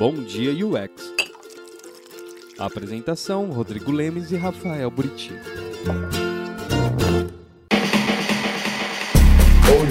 Bom Dia UX. apresentação: Rodrigo Lemes e Rafael Buriti.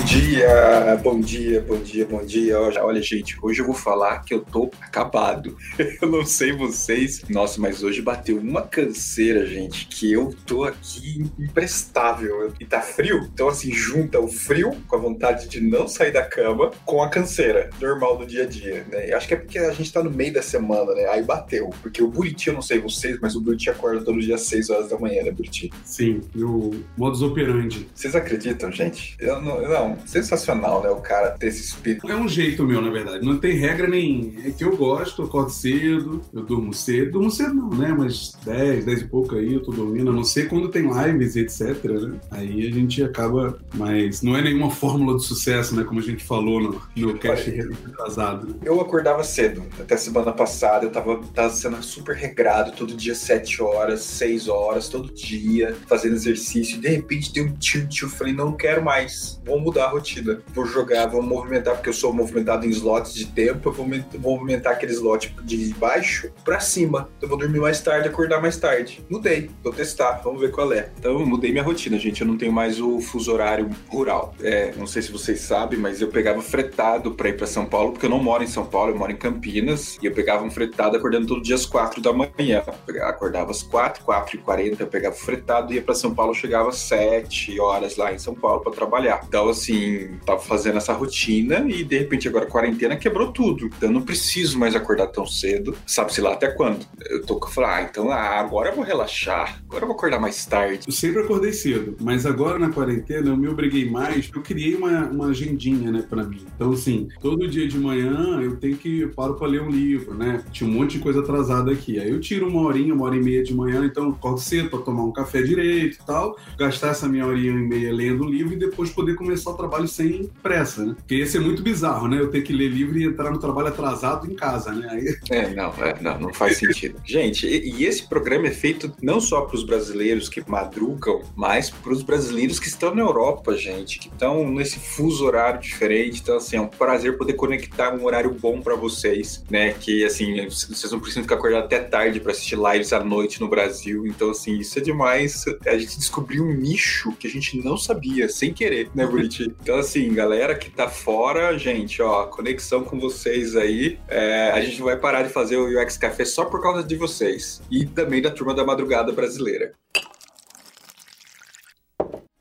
Dia, bom dia, bom dia, bom dia. Olha, gente, hoje eu vou falar que eu tô acabado. Eu não sei vocês, nossa, mas hoje bateu uma canseira, gente, que eu tô aqui imprestável. E tá frio, então assim, junta o frio com a vontade de não sair da cama com a canseira normal do dia a dia, né? Acho que é porque a gente tá no meio da semana, né? Aí bateu, porque o Buriti, eu não sei vocês, mas o Buriti acorda todo dia às 6 horas da manhã, né, Buriti? Sim, e o modus operandi. Vocês acreditam, gente? Eu não, não, sensacional, né? O cara ter esse espírito. É um jeito meu, na verdade. Não tem regra nem. É que eu gosto, eu acordo cedo, eu durmo cedo. Durmo cedo não, né? Mas 10, 10 e pouco aí eu tô dormindo. A não sei quando tem lives e etc, né? Aí a gente acaba. Mas não é nenhuma fórmula de sucesso, né? Como a gente falou no, no cast retrasado. Né? Eu acordava cedo. Até semana passada eu tava, tava sendo super regrado, todo dia 7 horas, 6 horas, todo dia, fazendo exercício. De repente deu um tilt. Eu falei, não quero mais. Vou mudar rotina. Vou jogar, vou movimentar, porque eu sou movimentado em slots de tempo, eu vou movimentar aquele slot de baixo para cima. Então eu vou dormir mais tarde, acordar mais tarde. Mudei, vou testar, vamos ver qual é. Então eu mudei minha rotina, gente. Eu não tenho mais o fuso horário rural. É, não sei se vocês sabem, mas eu pegava fretado para ir para São Paulo, porque eu não moro em São Paulo, eu moro em Campinas. E eu pegava um fretado acordando todo dia às 4 da manhã. Eu acordava às 4, 4 e 40, eu pegava fretado, ia para São Paulo, chegava às 7 horas lá em São Paulo para trabalhar. Então, assim, assim, tava fazendo essa rotina e de repente agora a quarentena quebrou tudo. Então eu não preciso mais acordar tão cedo, sabe-se lá até quando. Eu tô falando, ah, então ah, agora eu vou relaxar, agora eu vou acordar mais tarde. Eu sempre acordei cedo, mas agora na quarentena eu me obriguei mais, eu criei uma, uma agendinha, né, pra mim. Então, assim, todo dia de manhã eu tenho que, eu paro pra ler um livro, né? Tinha um monte de coisa atrasada aqui. Aí eu tiro uma horinha, uma hora e meia de manhã, então eu acordo cedo pra tomar um café direito e tal, gastar essa minha horinha e meia lendo o livro e depois poder começar o trabalho trabalho sem pressa, né? Porque ia ser muito bizarro, né? Eu ter que ler livro e entrar no trabalho atrasado em casa, né? Aí... É, não, é, não, não faz sentido. Gente, e, e, esse programa é feito não só para os brasileiros que madrugam, mas para os brasileiros que estão na Europa, gente, que estão nesse fuso horário diferente. Então, assim, é um prazer poder conectar um horário bom para vocês, né? Que, assim, vocês não precisam ficar acordados até tarde para assistir lives à noite no Brasil. Então, assim, isso é demais. A gente descobriu um nicho que a gente não sabia, sem querer, né, Buriti? Então, assim, galera que tá fora, gente, ó, conexão com vocês aí. É, a gente vai parar de fazer o UX Café só por causa de vocês. E também da turma da madrugada brasileira.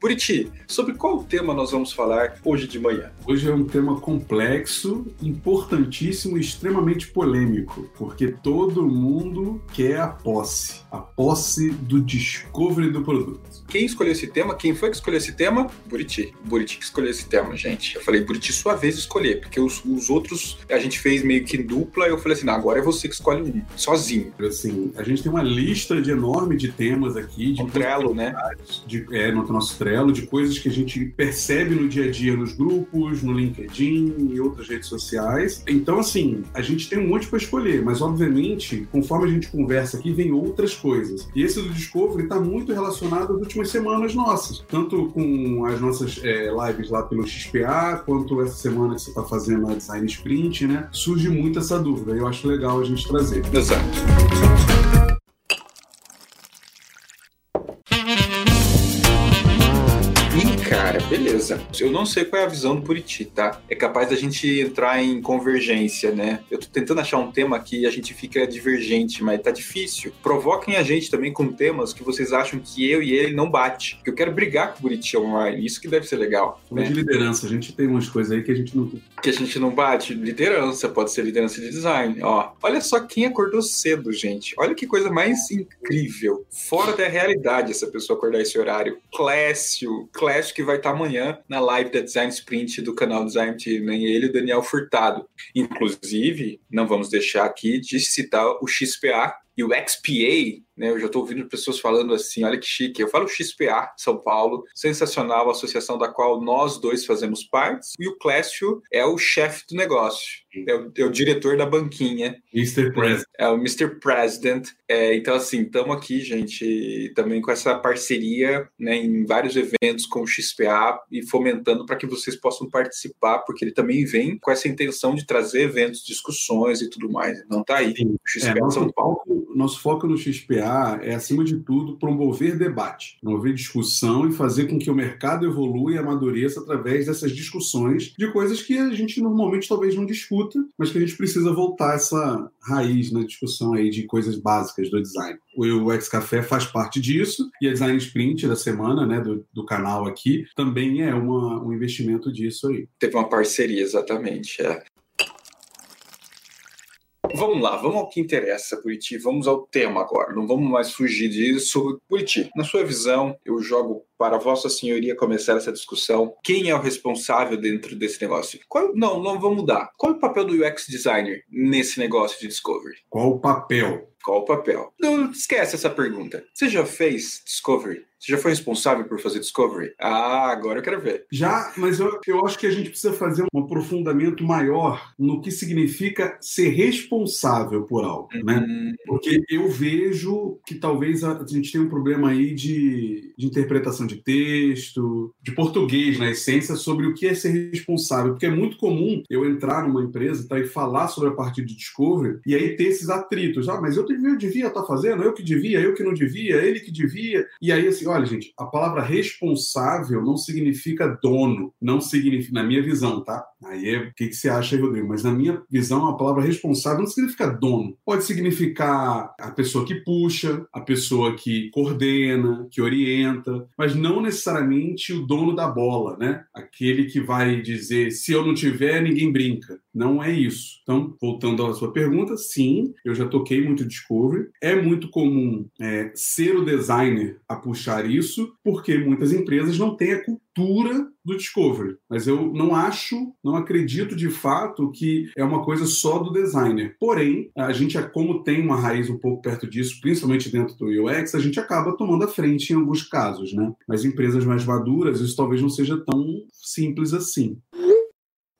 Buriti, sobre qual tema nós vamos falar hoje de manhã? Hoje é um tema complexo, importantíssimo e extremamente polêmico, porque todo mundo quer a posse, a posse do discovery do produto. Quem escolheu esse tema? Quem foi que escolheu esse tema? Buriti. Buriti que escolheu esse tema, gente. Eu falei, Buriti, sua vez de escolher, porque os, os outros a gente fez meio que dupla, eu falei assim, não, agora é você que escolhe um, sozinho. Assim, a gente tem uma lista de enorme de temas aqui. De um trelo, né? De, é, no nosso trelo de coisas que a gente percebe no dia a dia nos grupos, no LinkedIn e outras redes sociais. Então, assim, a gente tem um monte para escolher, mas obviamente, conforme a gente conversa aqui, vem outras coisas. E esse do Discovery está muito relacionado às últimas semanas nossas, tanto com as nossas é, lives lá pelo XPA, quanto essa semana que você está fazendo a Design Sprint, né? Surge muito essa dúvida. Eu acho legal a gente trazer. Exato. Beleza. Eu não sei qual é a visão do Buriti, tá? É capaz da gente entrar em convergência, né? Eu tô tentando achar um tema que a gente fica divergente, mas tá difícil. Provoquem a gente também com temas que vocês acham que eu e ele não bate. Porque eu quero brigar com o Buriti online. Isso que deve ser legal. Né? De liderança, a gente tem umas coisas aí que a gente não. Que a gente não bate. Liderança, pode ser liderança de design. Ó, olha só quem acordou cedo, gente. Olha que coisa mais incrível. Fora da realidade essa pessoa acordar esse horário. Clécio. Clécio que vai estar tá amanhã na live da Design Sprint do canal Design Team, né? ele e o Daniel Furtado. Inclusive, não vamos deixar aqui de citar o XPA e o XPA né? Eu já estou ouvindo pessoas falando assim, olha que chique. Eu falo XPA, São Paulo, sensacional, associação da qual nós dois fazemos parte. E o Clécio é o chefe do negócio. É o, é o, diretor da banquinha. Mr. President. É o Mr. President. É, então, assim, estamos aqui, gente, também com essa parceria né, em vários eventos com o XPA e fomentando para que vocês possam participar, porque ele também vem com essa intenção de trazer eventos, discussões e tudo mais. Não está aí. O XPA é, nosso, São Paulo. Nosso foco no XPA é, acima de tudo, promover debate, promover discussão e fazer com que o mercado evolua e amadureça através dessas discussões de coisas que a gente normalmente talvez não discuta, mas que a gente precisa voltar essa raiz na discussão aí de coisas básicas do design. O UX Café faz parte disso e a Design Sprint da semana, né, do, do canal aqui, também é uma, um investimento disso aí. Teve uma parceria, exatamente. É. Vamos lá, vamos ao que interessa, Buriti. Vamos ao tema agora. Não vamos mais fugir disso. Buriti, na sua visão, eu jogo para Vossa Senhoria começar essa discussão. Quem é o responsável dentro desse negócio? Qual, não, não vamos mudar. Qual é o papel do UX designer nesse negócio de discovery? Qual o papel? Qual o papel? Não esquece essa pergunta. Você já fez discovery? Você já foi responsável por fazer Discovery? Ah, agora eu quero ver. Já, mas eu, eu acho que a gente precisa fazer um aprofundamento maior no que significa ser responsável por algo, né? uhum. né? Porque eu vejo que talvez a, a gente tenha um problema aí de, de interpretação de texto, de português, na essência, sobre o que é ser responsável. Porque é muito comum eu entrar numa empresa tá, e falar sobre a parte de Discovery e aí ter esses atritos. Ah, mas eu, eu devia estar tá fazendo, eu que devia, eu que não devia, ele que devia. E aí, assim, olha, gente, a palavra responsável não significa dono, não significa, na minha visão, tá? Aí é o que, que você acha, Rodrigo? Mas na minha visão, a palavra responsável não significa dono. Pode significar a pessoa que puxa, a pessoa que coordena, que orienta, mas não necessariamente o dono da bola, né? Aquele que vai dizer se eu não tiver, ninguém brinca. Não é isso. Então, voltando à sua pergunta, sim, eu já toquei muito Discovery. É muito comum é, ser o designer a puxar isso, porque muitas empresas não têm a cultura do Discovery. Mas eu não acho, não acredito de fato que é uma coisa só do designer. Porém, a gente, como tem uma raiz um pouco perto disso, principalmente dentro do UX, a gente acaba tomando a frente em alguns casos, né? Mas empresas mais maduras, isso talvez não seja tão simples assim.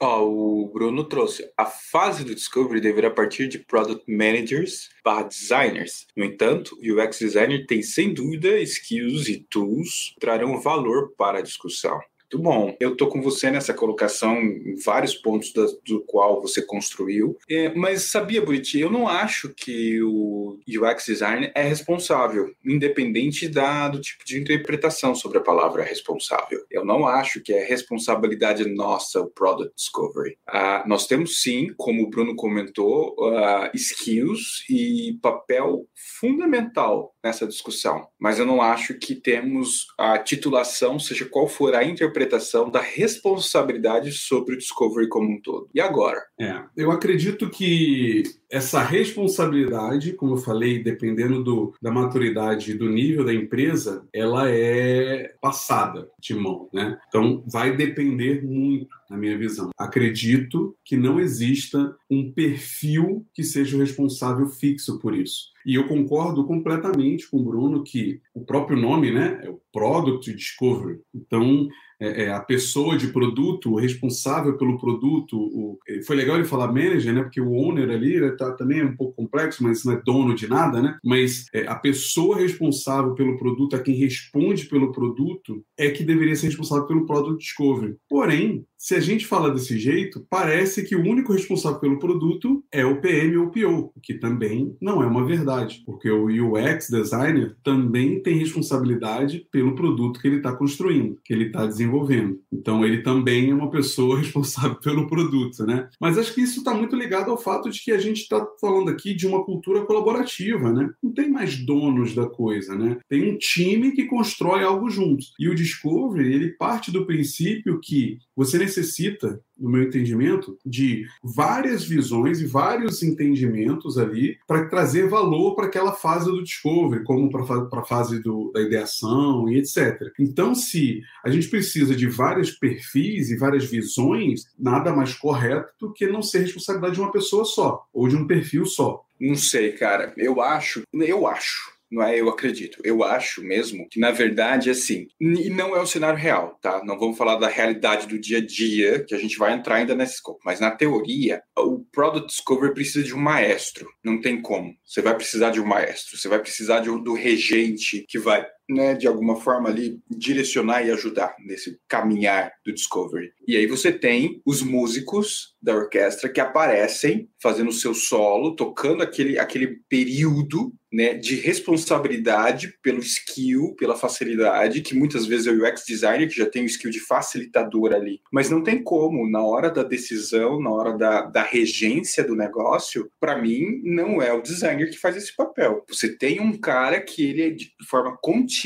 Oh, o Bruno trouxe. A fase do Discovery deverá partir de Product Managers para Designers. No entanto, o UX Designer tem sem dúvida skills e tools que trarão valor para a discussão. Muito bom. Eu tô com você nessa colocação em vários pontos da, do qual você construiu. É, mas sabia, Buriti, eu não acho que o UX design é responsável, independente da, do tipo de interpretação sobre a palavra responsável. Eu não acho que é responsabilidade nossa o product discovery. Uh, nós temos sim, como o Bruno comentou, uh, skills e papel fundamental nessa discussão. Mas eu não acho que temos a titulação, seja qual for a interpretação interpretação da responsabilidade sobre o Discovery como um todo. E agora? É, eu acredito que essa responsabilidade, como eu falei, dependendo do, da maturidade e do nível da empresa, ela é passada de mão, né? Então, vai depender muito, na minha visão. Acredito que não exista um perfil que seja o responsável fixo por isso. E eu concordo completamente com o Bruno que o próprio nome, né, é o Product Discovery. Então, é, é, a pessoa de produto, o responsável pelo produto. O, foi legal ele falar manager, né? Porque o owner ali né, tá, também é um pouco complexo, mas não é dono de nada, né? Mas é, a pessoa responsável pelo produto, a quem responde pelo produto, é que deveria ser responsável pelo Product Discovery. Porém, se a gente fala desse jeito, parece que o único responsável pelo produto é o PM ou o PO, que também não é uma verdade, porque o UX designer também tem responsabilidade pelo produto que ele está construindo, que ele está desenvolvendo. Então ele também é uma pessoa responsável pelo produto, né? Mas acho que isso está muito ligado ao fato de que a gente está falando aqui de uma cultura colaborativa, né? Não tem mais donos da coisa, né? Tem um time que constrói algo juntos. E o Discovery ele parte do princípio que você necessita, no meu entendimento, de várias visões e vários entendimentos ali para trazer valor para aquela fase do discovery, como para a fase do, da ideação e etc. Então, se a gente precisa de vários perfis e várias visões, nada mais correto do que não ser responsabilidade de uma pessoa só ou de um perfil só. Não sei, cara. Eu acho, eu acho não é eu acredito. Eu acho mesmo que, na verdade, assim, e não é o cenário real, tá? Não vamos falar da realidade do dia a dia, que a gente vai entrar ainda nesse escopo. Mas na teoria, o Product Discovery precisa de um maestro. Não tem como. Você vai precisar de um maestro. Você vai precisar de, do regente que vai né, de alguma forma ali direcionar e ajudar nesse caminhar do Discovery. E aí você tem os músicos da orquestra que aparecem fazendo o seu solo, tocando aquele, aquele período né, de responsabilidade pelo skill, pela facilidade, que muitas vezes é o UX designer que já tem o skill de facilitador ali. Mas não tem como, na hora da decisão, na hora da, da regência do negócio, para mim, não é o designer que faz esse papel. Você tem um cara que ele é de forma contínua,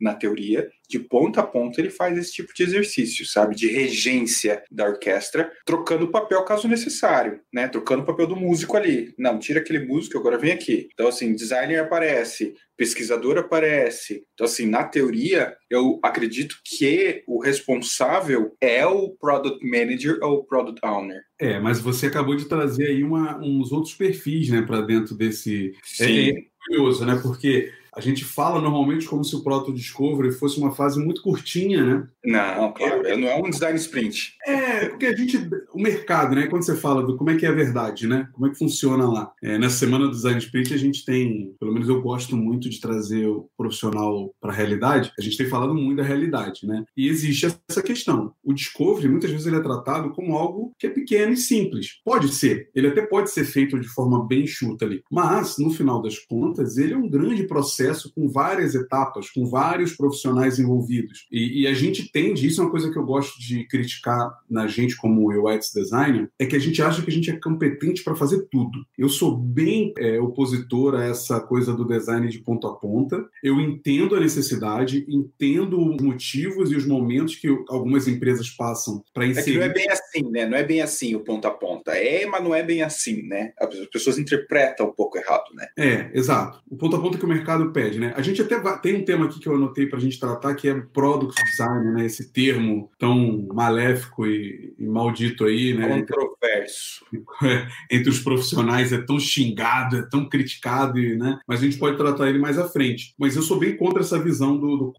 na teoria, de ponta a ponta ele faz esse tipo de exercício, sabe? De regência da orquestra, trocando o papel caso necessário, né? Trocando o papel do músico ali. Não, tira aquele músico, agora vem aqui. Então, assim, designer aparece, pesquisador aparece. Então, assim, na teoria, eu acredito que o responsável é o product manager ou o product owner. É, mas você acabou de trazer aí uma, uns outros perfis, né, para dentro desse. Sim. É, é curioso, né? Porque a gente fala normalmente como se o Proto Discovery fosse uma fase muito curtinha, né? Não, claro, não é um design sprint. É, porque a gente, o mercado, né? Quando você fala do como é que é a verdade, né? Como é que funciona lá? É, nessa semana do design sprint a gente tem, pelo menos eu gosto muito de trazer o profissional para a realidade. A gente tem falado muito da realidade, né? E existe essa questão. O discovery muitas vezes ele é tratado como algo que é pequeno e simples. Pode ser, ele até pode ser feito de forma bem chuta ali, mas no final das contas ele é um grande processo processo com várias etapas, com vários profissionais envolvidos. E, e, a gente tende, isso é uma coisa que eu gosto de criticar na gente como UX designer, é que a gente acha que a gente é competente para fazer tudo. Eu sou bem é, opositor a essa coisa do design de ponta a ponta. Eu entendo a necessidade, entendo os motivos e os momentos que algumas empresas passam para inserir. É que não é bem assim, né? Não é bem assim o ponta a ponta. É, mas não é bem assim, né? As pessoas interpretam um pouco errado, né? É, exato. O ponta a ponta que o mercado pede, né? A gente até tem um tema aqui que eu anotei para a gente tratar que é product design, né? Esse termo tão maléfico e, e maldito aí, né? Controverso. Entre, os profissionais é tão xingado, é tão criticado, né? Mas a gente pode tratar ele mais à frente. Mas eu sou bem contra essa visão do, do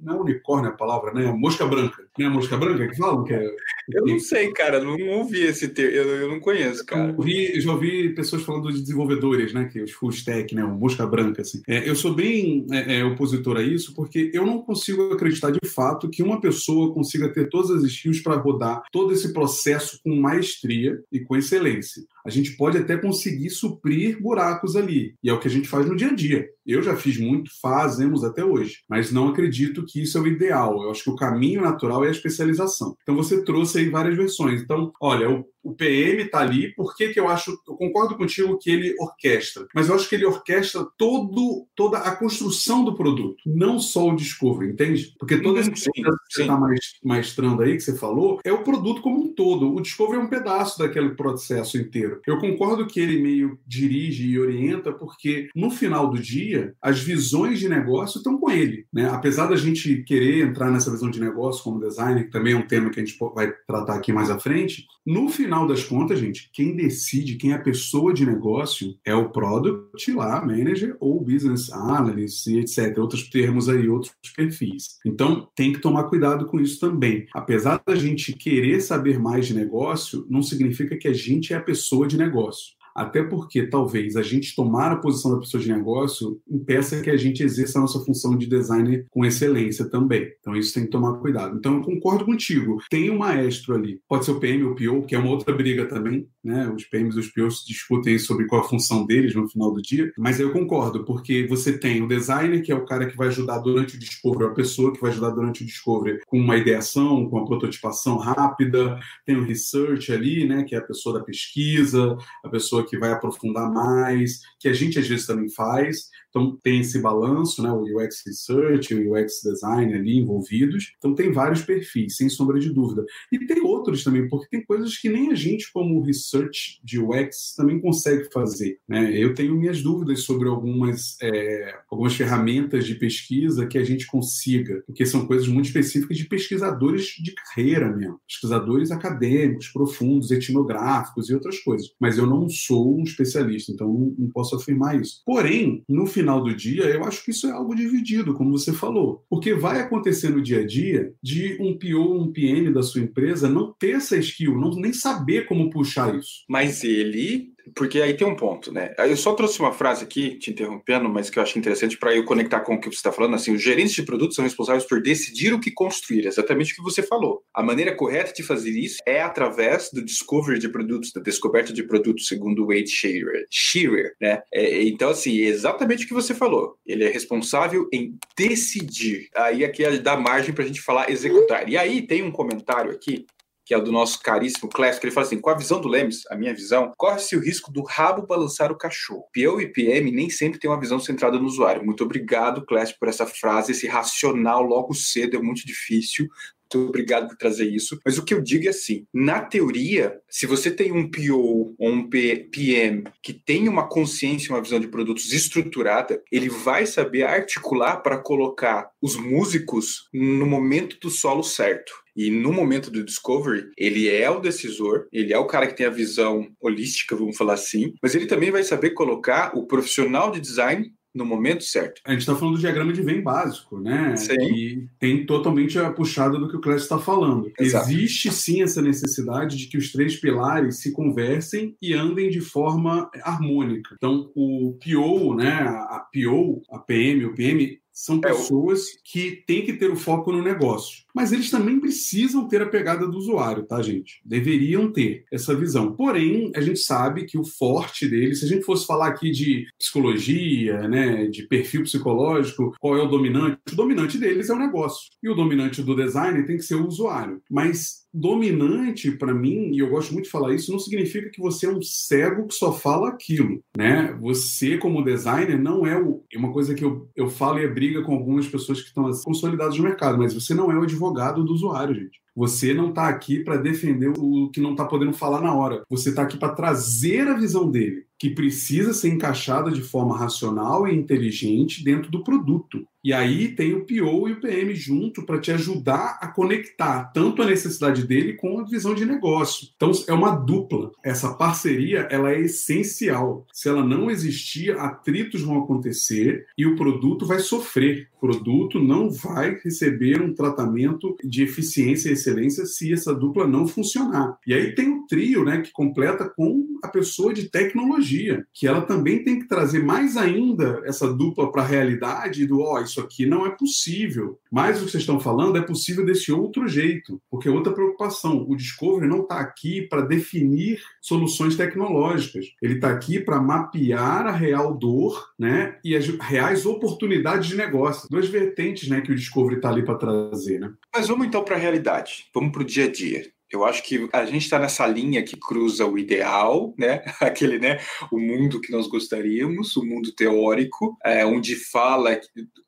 não é unicórnio a palavra, né? Mosca branca. Não é mosca branca que falam? Que é... Eu não sei, cara. Não ouvi esse termo. Eu, eu, não conheço, cara. Eu, eu já ouvi pessoas falando de desenvolvedores, né? Que é os full stack, né? O mosca branca, assim. É, eu sou bem é, é, opositor a isso porque eu não consigo acreditar de fato que uma pessoa consiga ter todas as skills para rodar todo esse processo com maestria e com excelência a gente pode até conseguir suprir buracos ali. E é o que a gente faz no dia a dia. Eu já fiz muito, fazemos até hoje, mas não acredito que isso é o ideal. Eu acho que o caminho natural é a especialização. Então você trouxe aí várias versões. Então, olha, o o PM está ali, por que, eu acho, eu concordo contigo que ele orquestra, mas eu acho que ele orquestra todo, toda a construção do produto, não só o discovery, entende? Porque todo esse processo que você está maestrando aí, que você falou, é o produto como um todo. O discovery é um pedaço daquele processo inteiro. Eu concordo que ele meio dirige e orienta, porque no final do dia, as visões de negócio estão com ele. Né? Apesar da gente querer entrar nessa visão de negócio como designer, que também é um tema que a gente vai tratar aqui mais à frente, no final das contas, gente, quem decide, quem é a pessoa de negócio é o product lá, manager ou business analyst, etc. Outros termos aí, outros perfis. Então, tem que tomar cuidado com isso também. Apesar da gente querer saber mais de negócio, não significa que a gente é a pessoa de negócio até porque talvez a gente tomar a posição da pessoa de negócio impeça que a gente exerça a nossa função de designer com excelência também. Então isso tem que tomar cuidado. Então eu concordo contigo. Tem um maestro ali, pode ser o PM ou o PO, que é uma outra briga também, né? Os PMs e os POs discutem sobre qual a função deles no final do dia, mas eu concordo, porque você tem o designer, que é o cara que vai ajudar durante o discovery, a pessoa que vai ajudar durante o discovery com uma ideação, com uma prototipação rápida, tem o research ali, né, que é a pessoa da pesquisa, a pessoa pessoa que vai aprofundar mais, que a gente às vezes também faz. Então tem esse balanço, né, o UX Research, o UX Design ali envolvidos. Então tem vários perfis, sem sombra de dúvida. E tem outros também, porque tem coisas que nem a gente, como research de UX, também consegue fazer. Né? Eu tenho minhas dúvidas sobre algumas, é, algumas ferramentas de pesquisa que a gente consiga, porque são coisas muito específicas de pesquisadores de carreira mesmo, pesquisadores acadêmicos, profundos, etnográficos e outras coisas. Mas eu não sou um especialista, então não posso afirmar isso. Porém, no final do dia, eu acho que isso é algo dividido, como você falou, porque vai acontecer no dia a dia de um PO, um PM da sua empresa não ter essa skill, não nem saber como puxar isso. Mas ele porque aí tem um ponto, né? Eu só trouxe uma frase aqui, te interrompendo, mas que eu acho interessante para eu conectar com o que você está falando. Assim, os gerentes de produtos são responsáveis por decidir o que construir, exatamente o que você falou. A maneira correta de fazer isso é através do discovery de produtos, da descoberta de produtos, segundo Wade Shearer. Shearer né? É, então, assim, exatamente o que você falou. Ele é responsável em decidir. Aí aqui ele dá margem para a gente falar executar. E aí tem um comentário aqui que é do nosso caríssimo clássico, ele fala assim: com a visão do Lemes, a minha visão, corre-se o risco do rabo balançar o cachorro. PO e PM nem sempre tem uma visão centrada no usuário. Muito obrigado, Clássico, por essa frase. Esse racional logo cedo é muito difícil. Muito obrigado por trazer isso. Mas o que eu digo é assim: na teoria, se você tem um PO ou um PM que tem uma consciência, uma visão de produtos estruturada, ele vai saber articular para colocar os músicos no momento do solo certo. E no momento do Discovery, ele é o decisor, ele é o cara que tem a visão holística, vamos falar assim, mas ele também vai saber colocar o profissional de design no momento certo. A gente está falando do diagrama de Venn básico, né? Sim. E tem totalmente a puxada do que o Clécio está falando. Exato. Existe sim essa necessidade de que os três pilares se conversem e andem de forma harmônica. Então, o PO, né? A PO, a PM, o PM são É, pessoas que têm que ter o foco no negócio. Mas eles também precisam ter a pegada do usuário, tá, gente? Deveriam ter essa visão. Porém, a gente sabe que o forte deles, se a gente fosse falar aqui de psicologia, né, de perfil psicológico, qual é o dominante? O dominante deles é o negócio. E o dominante do design tem que ser o usuário. Mas dominante, para mim, e eu gosto muito de falar isso, não significa que você é um cego que só fala aquilo, né? Você, como designer, não é o... É uma coisa que eu, eu falo e é briga com algumas pessoas que estão assim, consolidadas no mercado, mas você não é o advogado do usuário, gente. Você não está aqui para defender o que não está podendo falar na hora. Você está aqui para trazer a visão dele, que precisa ser encaixada de forma racional e inteligente dentro do produto. E aí tem o PO e o PM junto para te ajudar a conectar tanto a necessidade dele com a visão de negócio. Então é uma dupla. Essa parceria ela é essencial. Se ela não existir, atritos vão acontecer e o produto vai sofrer. O produto não vai receber um tratamento de eficiência e excelência se essa dupla não funcionar. E aí tem o trio, né, que completa com a pessoa de tecnologia, que ela também tem que trazer mais ainda essa dupla para a realidade do, ó, isso aqui não é possível. Mas o que vocês estão falando é possível desse outro jeito, porque é outra preocupação. O Discovery não está aqui para definir soluções tecnológicas. Ele está aqui para mapear a real dor, né, e as reais oportunidades de negócio. Duas vertentes, né, que o Discovery está ali para trazer, né? Mas vamos então para a realidade. Vamos para o dia a dia. Eu acho que a gente está nessa linha que cruza o ideal, né? Aquele, né? O mundo que nós gostaríamos, o mundo teórico, é, onde fala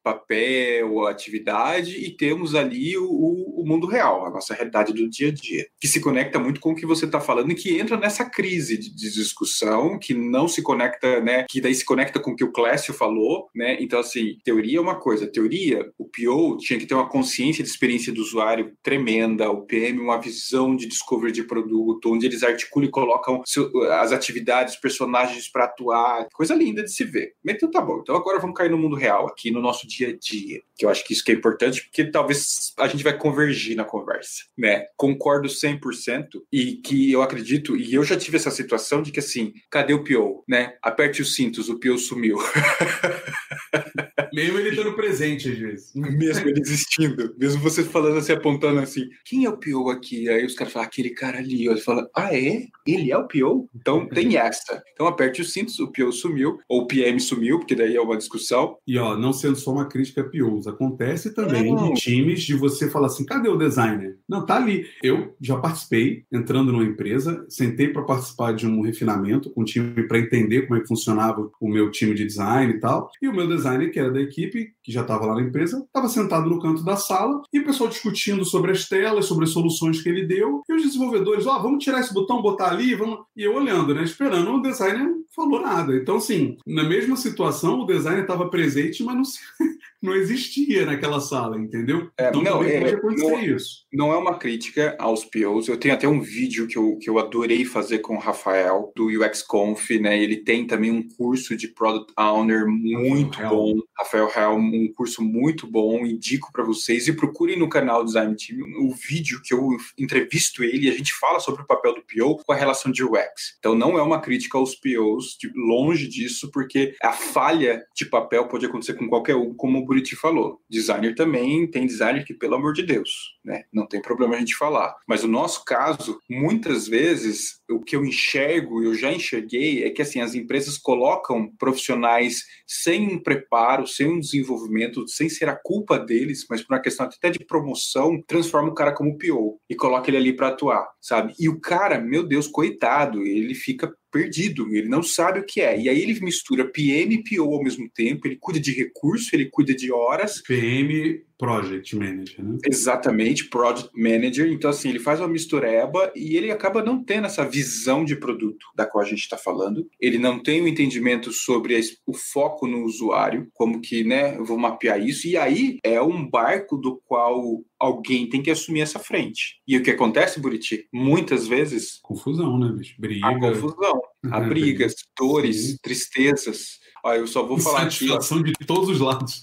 papel, atividade, e temos ali o, o, mundo real, a nossa realidade do dia a dia, que se conecta muito com o que você está falando e que entra nessa crise de, de discussão, que não se conecta, né? Que daí se conecta com o que o Clécio falou, né? Então, assim, teoria é uma coisa. Teoria, o PO tinha que ter uma consciência de experiência do usuário tremenda, o PM uma visão de discovery de produto, onde eles articulam e colocam seu- as atividades, personagens para atuar, coisa linda de se ver. Então tá bom. Então agora vamos cair no mundo real, aqui no nosso dia a dia, que eu acho que isso que é importante, porque talvez a gente vai convergir na conversa, né? Concordo 100% e que eu acredito, e eu já tive essa situação de que assim, cadê o PO, né? Aperte os cintos, o PO sumiu. Mesmo ele estando presente às vezes. Mesmo ele existindo, mesmo você falando assim, apontando assim, quem é o PO aqui? Aí os caras falam, aquele cara ali. Ele fala, ah, é? Ele é o PO? Então tem essa. Então aperte os cintos, o PO sumiu, ou o PM sumiu, porque daí é uma discussão. E ó, não sendo só uma crítica a POs, acontece também de times de você falar assim: cadê o designer? Não, tá ali. Eu já participei, entrando numa empresa, sentei para participar de um refinamento com o time para entender como é que funcionava o meu time de design e tal. E o meu designer, que era da equipe, que já estava lá na empresa, estava sentado no canto da sala e o pessoal discutindo sobre as telas, sobre as soluções que ele deu, e os desenvolvedores, ó, oh, vamos tirar esse botão, botar ali, vamos. E eu olhando, né? Esperando, o designer falou nada. Então, assim, na mesma situação, o designer estava presente, mas não se não existia naquela sala, entendeu? É, então não, é, pode acontecer não, isso. Não é uma crítica aos POs. Eu tenho até um vídeo que eu, que eu adorei fazer com o Rafael, do UX Conf, né? Ele tem também um curso de Product Owner muito Rafael bom. Rafael Real, um curso muito bom, indico para vocês. E procurem no canal Design Team o vídeo que eu entrevisto ele e a gente fala sobre o papel do PO com a relação de UX. Então não é uma crítica aos POs, de, longe disso, porque a falha de papel pode acontecer com qualquer um, como o Buriti falou. Designer também tem designer que, pelo amor de Deus, né? Não tem problema a gente falar. Mas o nosso caso, muitas vezes, o que eu enxergo, eu já enxerguei, é que assim, as empresas colocam profissionais sem um preparo, sem um desenvolvimento, sem ser a culpa deles, mas por uma questão até de promoção, transforma o cara como PO e coloca ele ali para atuar, sabe? E o cara, meu Deus, coitado, ele fica perdido, ele não sabe o que é. E aí ele mistura PM e PO ao mesmo tempo, ele cuida de recurso, ele cuida de horas. PM Project Manager, né? Exatamente, Project Manager. Então, assim, ele faz uma mistureba e ele acaba não tendo essa visão de produto da qual a gente está falando. Ele não tem o um entendimento sobre o foco no usuário, como que, né, eu vou mapear isso. E aí é um barco do qual alguém tem que assumir essa frente. E o que acontece, Buriti? Muitas vezes. Confusão, né, bicho? Briga. A confusão. Há brigas, dores, Sim. tristezas. Ó, eu só vou falar aqui. Satisfação de todos os lados.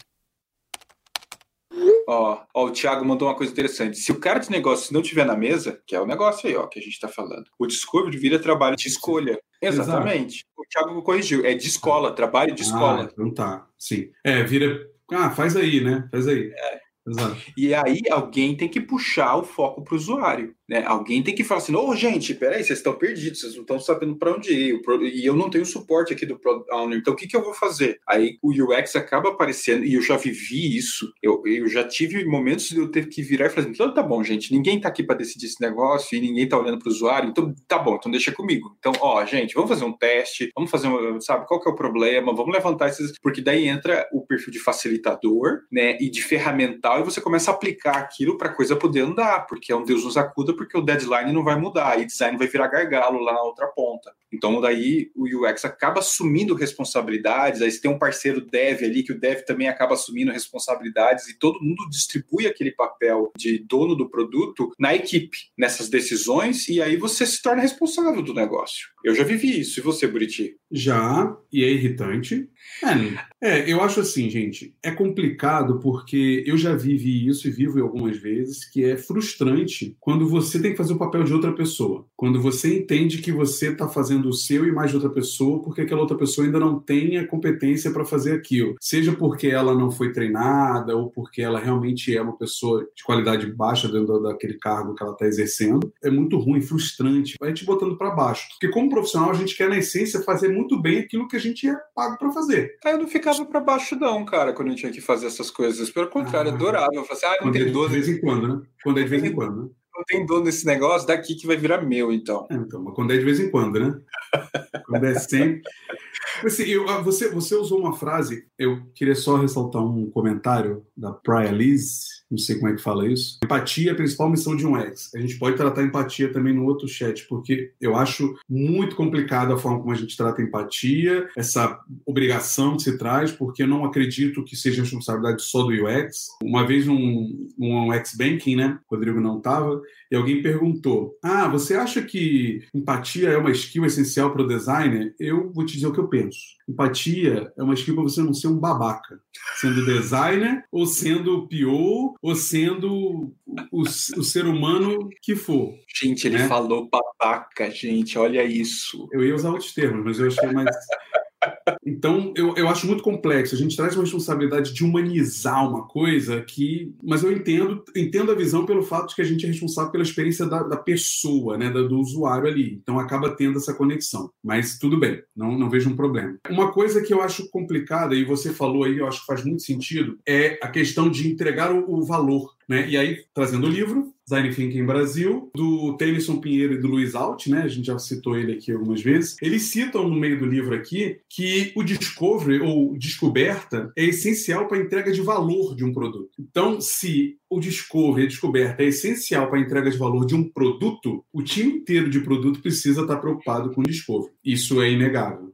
Ó, ó, o Thiago mandou uma coisa interessante. Se o cara de negócio não tiver na mesa, que é o negócio aí, ó, que a gente está falando, o Discovery vira trabalho de escolha. Exatamente. Exato. O Thiago corrigiu. É de escola, trabalho de escola. Ah, então tá. Sim. É, vira. Ah, faz aí, né? Faz aí. É. Exato. E aí alguém tem que puxar o foco para o usuário. Né? Alguém tem que falar assim: ô, oh, gente, peraí, vocês estão perdidos, vocês não estão sabendo para onde ir. E eu não tenho suporte aqui do Product Owner, então o que, que eu vou fazer? Aí o UX acaba aparecendo, e eu já vivi isso. Eu, eu já tive momentos de eu ter que virar e falar assim: então tá bom, gente, ninguém está aqui para decidir esse negócio e ninguém está olhando para o usuário, então tá bom, então deixa comigo. Então, ó, gente, vamos fazer um teste, vamos fazer, um, sabe, qual que é o problema, vamos levantar esses. Porque daí entra o perfil de facilitador, né, e de ferramental, e você começa a aplicar aquilo para a coisa poder andar, porque é um Deus nos acuda, porque o deadline não vai mudar, e design vai virar gargalo lá na outra ponta. Então, daí o UX acaba assumindo responsabilidades, aí você tem um parceiro dev ali, que o dev também acaba assumindo responsabilidades, e todo mundo distribui aquele papel de dono do produto na equipe, nessas decisões, e aí você se torna responsável do negócio. Eu já vivi isso, e você, Buriti? Já, e é irritante. É, eu acho assim, gente, é complicado porque eu já vivi isso e vivo algumas vezes, que é frustrante quando você tem que fazer o papel de outra pessoa. Quando você entende que você está fazendo o seu e mais de outra pessoa, porque aquela outra pessoa ainda não tem a competência para fazer aquilo. Seja porque ela não foi treinada ou porque ela realmente é uma pessoa de qualidade baixa dentro daquele cargo que ela está exercendo. É muito ruim, frustrante, vai te botando para baixo. Porque como profissional, a gente quer, na essência, fazer muito bem aquilo que a gente é pago para fazer. Aí eu não ficava para baixo, não, cara, quando eu tinha que fazer essas coisas. Pelo contrário, ah, adorava. Eu falei assim, ah, não tem dor. De vez em quando, né? Quando é de vez em quando, né? não tem dono nesse negócio, daqui que vai virar meu, então. É, então, mas quando é de vez em quando, né? quando é sempre. Assim, eu, ah, você, você usou uma frase, eu queria só ressaltar um comentário da Priya Liz, não sei como é que fala isso. Empatia é a principal missão de um ex. A gente pode tratar empatia também no outro chat, porque eu acho muito complicado a forma como a gente trata empatia, essa obrigação que se traz, porque eu não acredito que seja responsabilidade só do UX. Uma vez um, um UX Banking, né? O Rodrigo não estava, e alguém perguntou: Ah, você acha que empatia é uma skill essencial para o designer? Eu vou te dizer o que eu penso. Empatia é uma skill para você não ser um babaca, sendo designer, ou sendo PO, ou sendo o, o, o ser humano que for. Gente, ele né? falou babaca, gente, olha isso. Eu ia usar outros termos, mas eu achei mais. Então, eu, eu acho muito complexo. A gente traz uma responsabilidade de humanizar uma coisa que. Mas eu entendo, entendo a visão pelo fato de que a gente é responsável pela experiência da, da pessoa, né, do usuário ali. Então, acaba tendo essa conexão. Mas tudo bem, não, não vejo um problema. Uma coisa que eu acho complicada, e você falou aí, eu acho que faz muito sentido, é a questão de entregar o, o valor Né? E aí, trazendo o livro, Design Thinking Brasil, do Tennyson Pinheiro e do Luiz Alt, né? A gente já citou ele aqui algumas vezes. Eles citam no meio do livro aqui que o discovery ou descoberta é essencial para a entrega de valor de um produto. Então, se o discovery, a descoberta é essencial para a entrega de valor de um produto, o time inteiro de produto precisa estar preocupado com o discovery. Isso é inegável.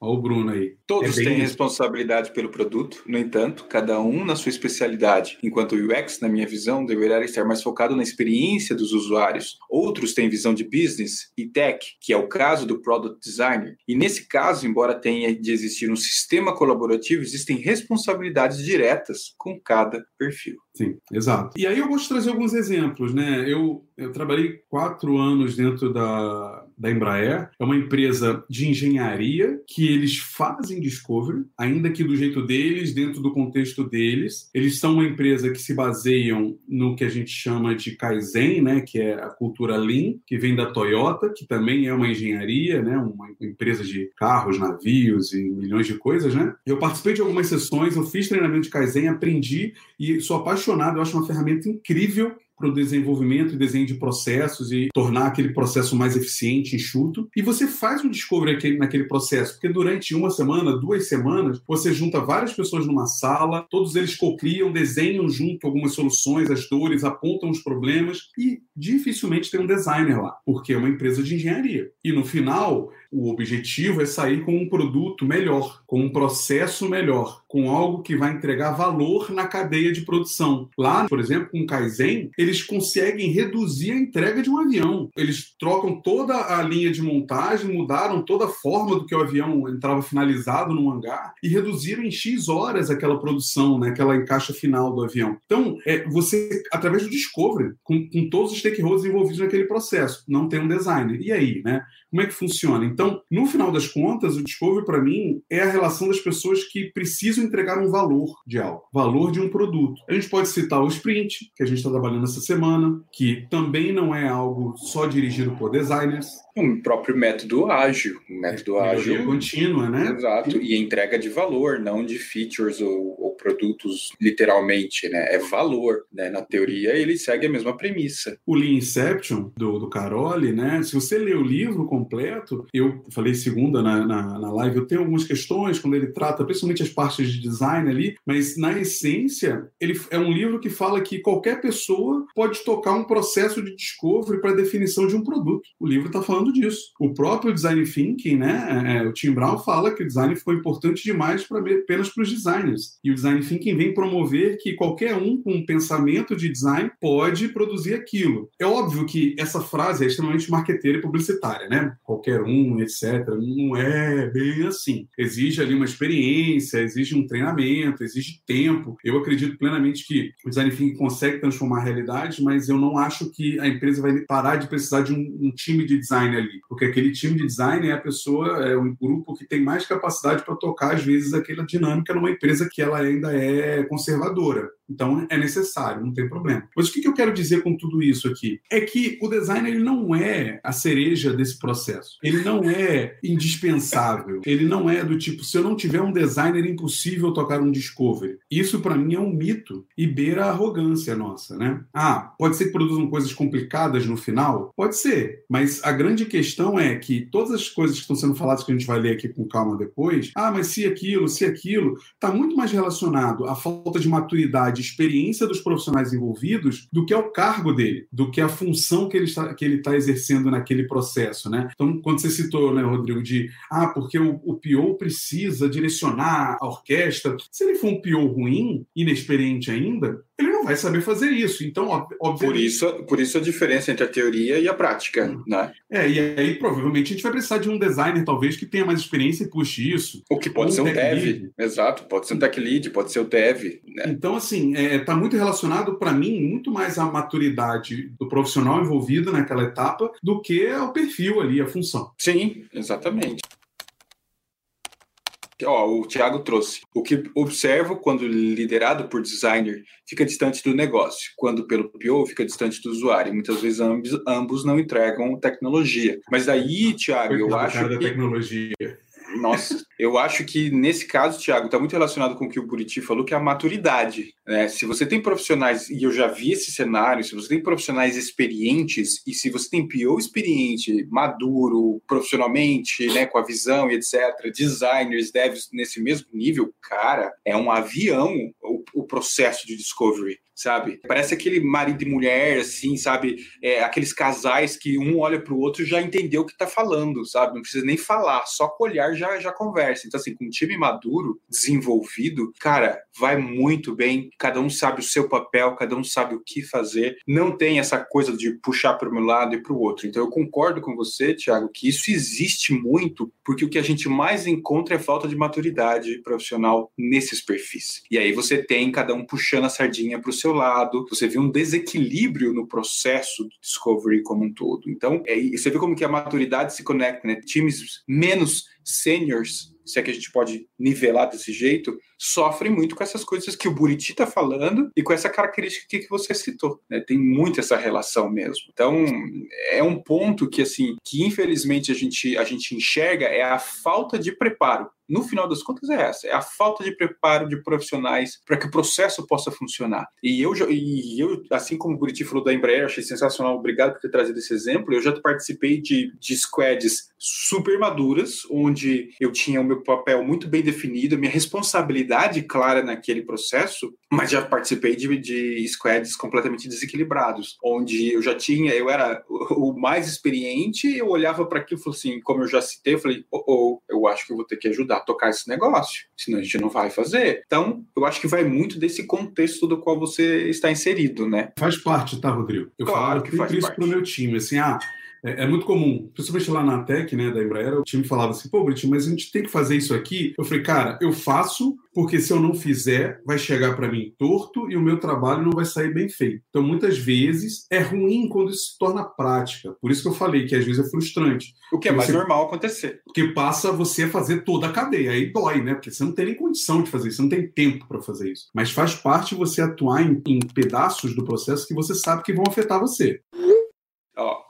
Olha o Bruno aí. Todos é têm responsabilidade pelo produto, no entanto, cada um na sua especialidade. Enquanto o UX, na minha visão, deverá estar mais focado na experiência dos usuários. Outros têm visão de business e tech, que é o caso do product designer. E nesse caso, embora tenha de existir um sistema colaborativo, existem responsabilidades diretas com cada perfil. Sim, exato. E aí eu gosto de trazer alguns exemplos, né? Eu, eu trabalhei quatro anos dentro da, da Embraer. É uma empresa de engenharia que eles fazem discovery, ainda que do jeito deles, dentro do contexto deles. Eles são uma empresa que se baseiam no que a gente chama de Kaizen, né? Que é a cultura Lean, que vem da Toyota, que também é uma engenharia, né? Uma empresa de carros, navios e milhões de coisas, né? Eu participei de algumas sessões, eu fiz treinamento de Kaizen, aprendi e sou apaixonado eu acho uma ferramenta incrível para o desenvolvimento e desenho de processos e tornar aquele processo mais eficiente, enxuto. E você faz um discovery naquele processo, porque durante uma semana, duas semanas, você junta várias pessoas numa sala, todos eles cocriam, desenham junto algumas soluções, as dores, apontam os problemas e dificilmente tem um designer lá, porque é uma empresa de engenharia. E no final, o objetivo é sair com um produto melhor, com um processo melhor, com algo que vai entregar valor na cadeia de produção. Lá, por exemplo, com o Kaizen, eles conseguem reduzir a entrega de um avião. Eles trocam toda a linha de montagem, mudaram toda a forma do que o avião entrava finalizado no hangar e reduziram em X horas aquela produção, né, aquela encaixa final do avião. Então, é, você, através do Discovery, com, com todos os stakeholders envolvidos naquele processo, não tem um designer. E aí, né? Como é que funciona? Então, no final das contas, o Discovery, para mim, é a relação das pessoas que precisam entregar um valor de algo, valor de um produto. A gente pode citar o Sprint, que a gente está trabalhando essa semana, que também não é algo só dirigido por designers. O próprio método ágil. Método é, ágil. contínua, né? Exato. E entrega de valor, não de features ou, ou produtos literalmente, né? É valor. Né? Na teoria, ele segue a mesma premissa. O Lean Inception, do, do Caroli, né? Se você ler o livro completo, eu falei segunda na, na, na live, eu tenho algumas questões quando ele trata, principalmente as partes de design ali, mas na essência, ele é um livro que fala que qualquer pessoa pode tocar um processo de discovery para definição de um produto. O livro está falando disso. O próprio design thinking, né? É, é, o Tim Brown fala que o design ficou importante demais para apenas para os designers. E o design thinking vem promover que qualquer um com um pensamento de design pode produzir aquilo. É óbvio que essa frase é extremamente marqueteira e publicitária, né? Qualquer um, etc. Não é bem assim. Exige ali uma experiência, exige um treinamento, exige tempo. Eu acredito plenamente que o design thinking consegue transformar a realidade, mas eu não acho que a empresa vai parar de precisar de um, um time de design ali, porque aquele time de design é a pessoa, é um grupo que tem mais capacidade para tocar às vezes aquela dinâmica numa empresa que ela ainda é conservadora. Então é necessário, não tem problema. Mas o que eu quero dizer com tudo isso aqui? É que o design ele não é a cereja desse processo. Ele não é indispensável. Ele não é do tipo, se eu não tiver um designer, é impossível tocar um discovery. Isso para mim é um mito e beira a arrogância nossa, né? Ah, pode ser que produzam coisas complicadas no final? Pode ser. Mas a grande questão é que todas as coisas que estão sendo faladas que a gente vai ler aqui com calma depois, ah, mas se aquilo, se aquilo, está muito mais relacionado à falta de maturidade de experiência dos profissionais envolvidos do que ao cargo dele, do que a função que ele está, que ele está exercendo naquele processo, né? Então, quando você citou, né, Rodrigo, de ah, porque o, o PO precisa direcionar a orquestra, se ele for um PO ruim, inexperiente ainda, ele vai saber fazer isso. Então, obviamente... Por isso, por isso a diferença entre a teoria e a prática, hum. né? É, e aí provavelmente a gente vai precisar de um designer, talvez, que tenha mais experiência e puxe isso. O que pode ser um dev, lead. exato. Pode ser um tech lead, pode ser o dev. Né? Então, assim, está é, tá muito relacionado, para mim, muito mais à maturidade do profissional envolvido naquela etapa do que ao perfil ali, a função. Sim, exatamente. Ó, o Thiago trouxe. O que observo quando liderado por designer fica distante do negócio, quando pelo PO fica distante do usuário. Muitas vezes ambos, ambos não entregam tecnologia. Mas daí, Thiago, eu acho que... tecnologia. Nossa, eu acho que nesse caso, Thiago, está muito relacionado com o que o Buriti falou, que é a maturidade. Né? Se você tem profissionais, e eu já vi esse cenário, se você tem profissionais experientes, e se você tem PO experiente, maduro, profissionalmente, né, com a visão e etc., designers, devs nesse mesmo nível, cara, é um avião o, o processo de discovery sabe? Parece aquele marido e mulher, assim, sabe? É, aqueles casais que um olha para o outro e já entendeu o que está falando, sabe? Não precisa nem falar, só com olhar já, já conversa. Então, assim, com um time maduro, desenvolvido, cara, vai muito bem. Cada um sabe o seu papel, cada um sabe o que fazer. Não tem essa coisa de puxar para meu lado e para o outro. Então, eu concordo com você, Thiago, que isso existe muito, porque o que a gente mais encontra é falta de maturidade profissional nesses perfis. E aí você tem cada um puxando a sardinha para o seu seu lado, você vê um desequilíbrio no processo do discovery como um todo. Então, é, você vê como que a maturidade se conecta, né? Times menos seniors se é que a gente pode nivelar desse jeito, sofrem muito com essas coisas que o Buriti está falando e com essa característica que você citou. Né? Tem muito essa relação mesmo. Então, é um ponto que, assim, que infelizmente a gente, a gente enxerga é a falta de preparo no final das contas é essa, é a falta de preparo de profissionais para que o processo possa funcionar. E eu, e eu assim como o Buriti falou da Embraer, achei sensacional, obrigado por ter trazido esse exemplo, eu já participei de, de squads super maduras, onde eu tinha o meu papel muito bem definido, minha responsabilidade clara naquele processo, mas já participei de, de squads completamente desequilibrados, onde eu já tinha, eu era o mais experiente, eu olhava para aquilo e falei assim, como eu já citei, eu falei, oh, oh, eu acho que eu vou ter que ajudar a tocar esse negócio, senão a gente não vai fazer. Então, eu acho que vai muito desse contexto do qual você está inserido, né? Faz parte, tá, Rodrigo? Eu claro falo que faz isso parte. pro meu time, assim, ah, é, é, muito comum, principalmente lá na Tech, né, da Embraer, o time falava assim, pô, Britinho, mas a gente tem que fazer isso aqui. Eu falei, cara, eu faço porque se eu não fizer, vai chegar para mim torto e o meu trabalho não vai sair bem feito. Então, muitas vezes, é ruim quando isso se torna prática. Por isso que eu falei que às vezes é frustrante. O que é mais você... normal acontecer. Porque passa você a fazer toda a cadeia. Aí dói, né? Porque você não tem nem condição de fazer isso, você não tem tempo para fazer isso. Mas faz parte você atuar em, em pedaços do processo que você sabe que vão afetar você.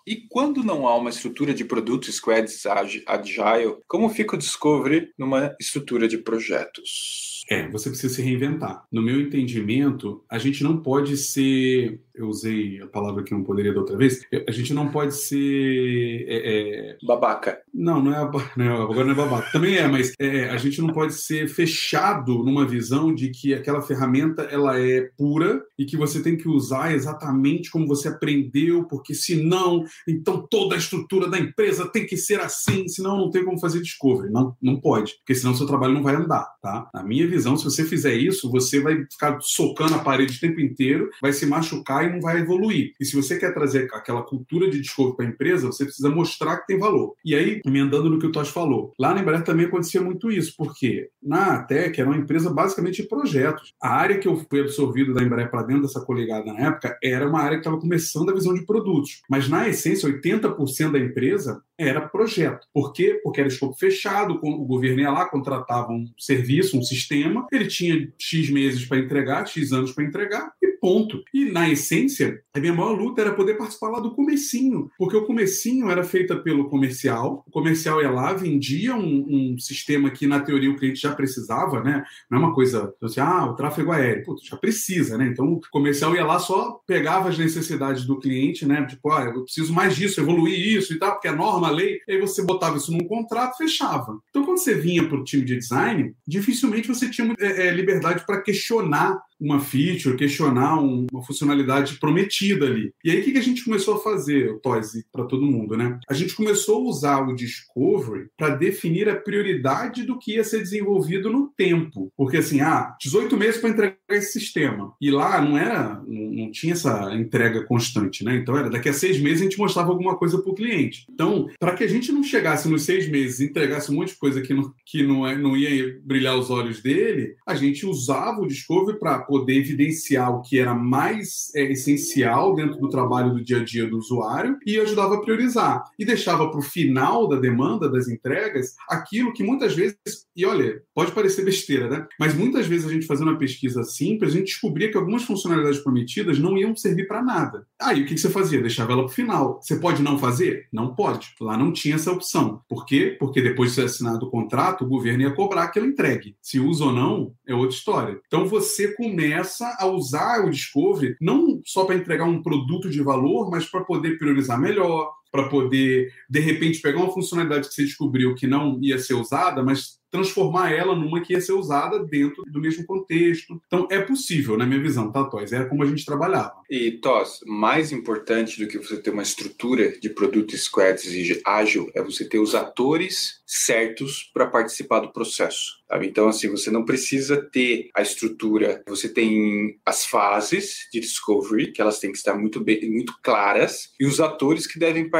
E quando não há uma estrutura de produtos squads agile, como fica o discovery numa estrutura de projetos? É, você precisa se reinventar. No meu entendimento, a gente não pode ser. Eu usei a palavra que não poderia da outra vez. A gente não pode ser. É, é... Babaca. Não, não é, não, agora não é babaca. Também é, mas é, a gente não pode ser fechado numa visão de que aquela ferramenta ela é pura e que você tem que usar exatamente como você aprendeu, porque senão, então toda a estrutura da empresa tem que ser assim, senão não tem como fazer discovery. Não, não pode, porque senão seu trabalho não vai andar, tá? Na minha visão, visão, se você fizer isso, você vai ficar socando a parede o tempo inteiro, vai se machucar e não vai evoluir. E se você quer trazer aquela cultura de desconto para a empresa, você precisa mostrar que tem valor. E aí, emendando no que o Tosh falou, lá na Embraer também acontecia muito isso, porque na Tech era uma empresa basicamente de projetos. A área que eu fui absorvido da Embraer para dentro dessa coligada na época era uma área que estava começando a visão de produtos. Mas na essência, 80% da empresa era projeto. Por quê? Porque era escopo fechado, o governo ia lá, contratava um serviço, um sistema, ele tinha X meses para entregar, X anos para entregar, e ponto. E na essência, a minha maior luta era poder participar lá do comecinho, porque o comecinho era feita pelo comercial, o comercial ia lá, vendia um, um sistema que na teoria o cliente já precisava, né? Não é uma coisa assim, ah, o tráfego aéreo, já precisa, né? Então o comercial ia lá só pegava as necessidades do cliente, né? Tipo, ah, eu preciso mais disso, evoluir isso e tal, porque é norma lei, aí você botava isso num contrato, fechava. Então, quando você vinha para o time de design, dificilmente você tinha é, é, liberdade para questionar uma feature, questionar um, uma funcionalidade prometida ali. E aí, o que, que a gente começou a fazer, o Toys, para todo mundo, né? A gente começou a usar o Discovery para definir a prioridade do que ia ser desenvolvido no tempo. Porque, assim, ah, 18 meses para entregar esse sistema. E lá não era, não, não, tinha essa entrega constante, né? Então, era daqui a seis meses a gente mostrava alguma coisa para o cliente. Então, para que a gente não chegasse nos seis meses e entregasse um monte de coisa que não, que não, é, não ia brilhar os olhos dele, a gente usava o Discovery para poder evidenciar o que era mais é, essencial dentro do trabalho do dia a dia do usuário e ajudava a priorizar. E deixava para o final da demanda das entregas aquilo que muitas vezes, e olha, pode parecer besteira, né? Mas muitas vezes a gente fazendo uma pesquisa simples, a gente descobria que algumas funcionalidades prometidas não iam servir para nada. Aí o que, você fazia? Deixava ela para o final. Você pode não fazer? Não pode. Lá não tinha essa opção. Por quê? Porque depois de ser assinado o contrato, o governo ia cobrar que ela entregue. Se usa ou não, é outra história. Então você começa a usar o Discovery não só para entregar um produto de valor, mas para poder priorizar melhor, para poder, de repente, pegar uma funcionalidade que você descobriu que não ia ser usada, mas transformar ela numa que ia ser usada dentro do mesmo contexto. Então, é possível, na minha visão, tá, Toys? Era como a gente trabalhava. E, Tos, mais importante do que você ter uma estrutura de produto squads e ágil é você ter os atores certos para participar do processo. Sabe? Então, assim, você não precisa ter a estrutura, você tem as fases de discovery, que elas têm que estar muito, bem, muito claras, e os atores que devem participar.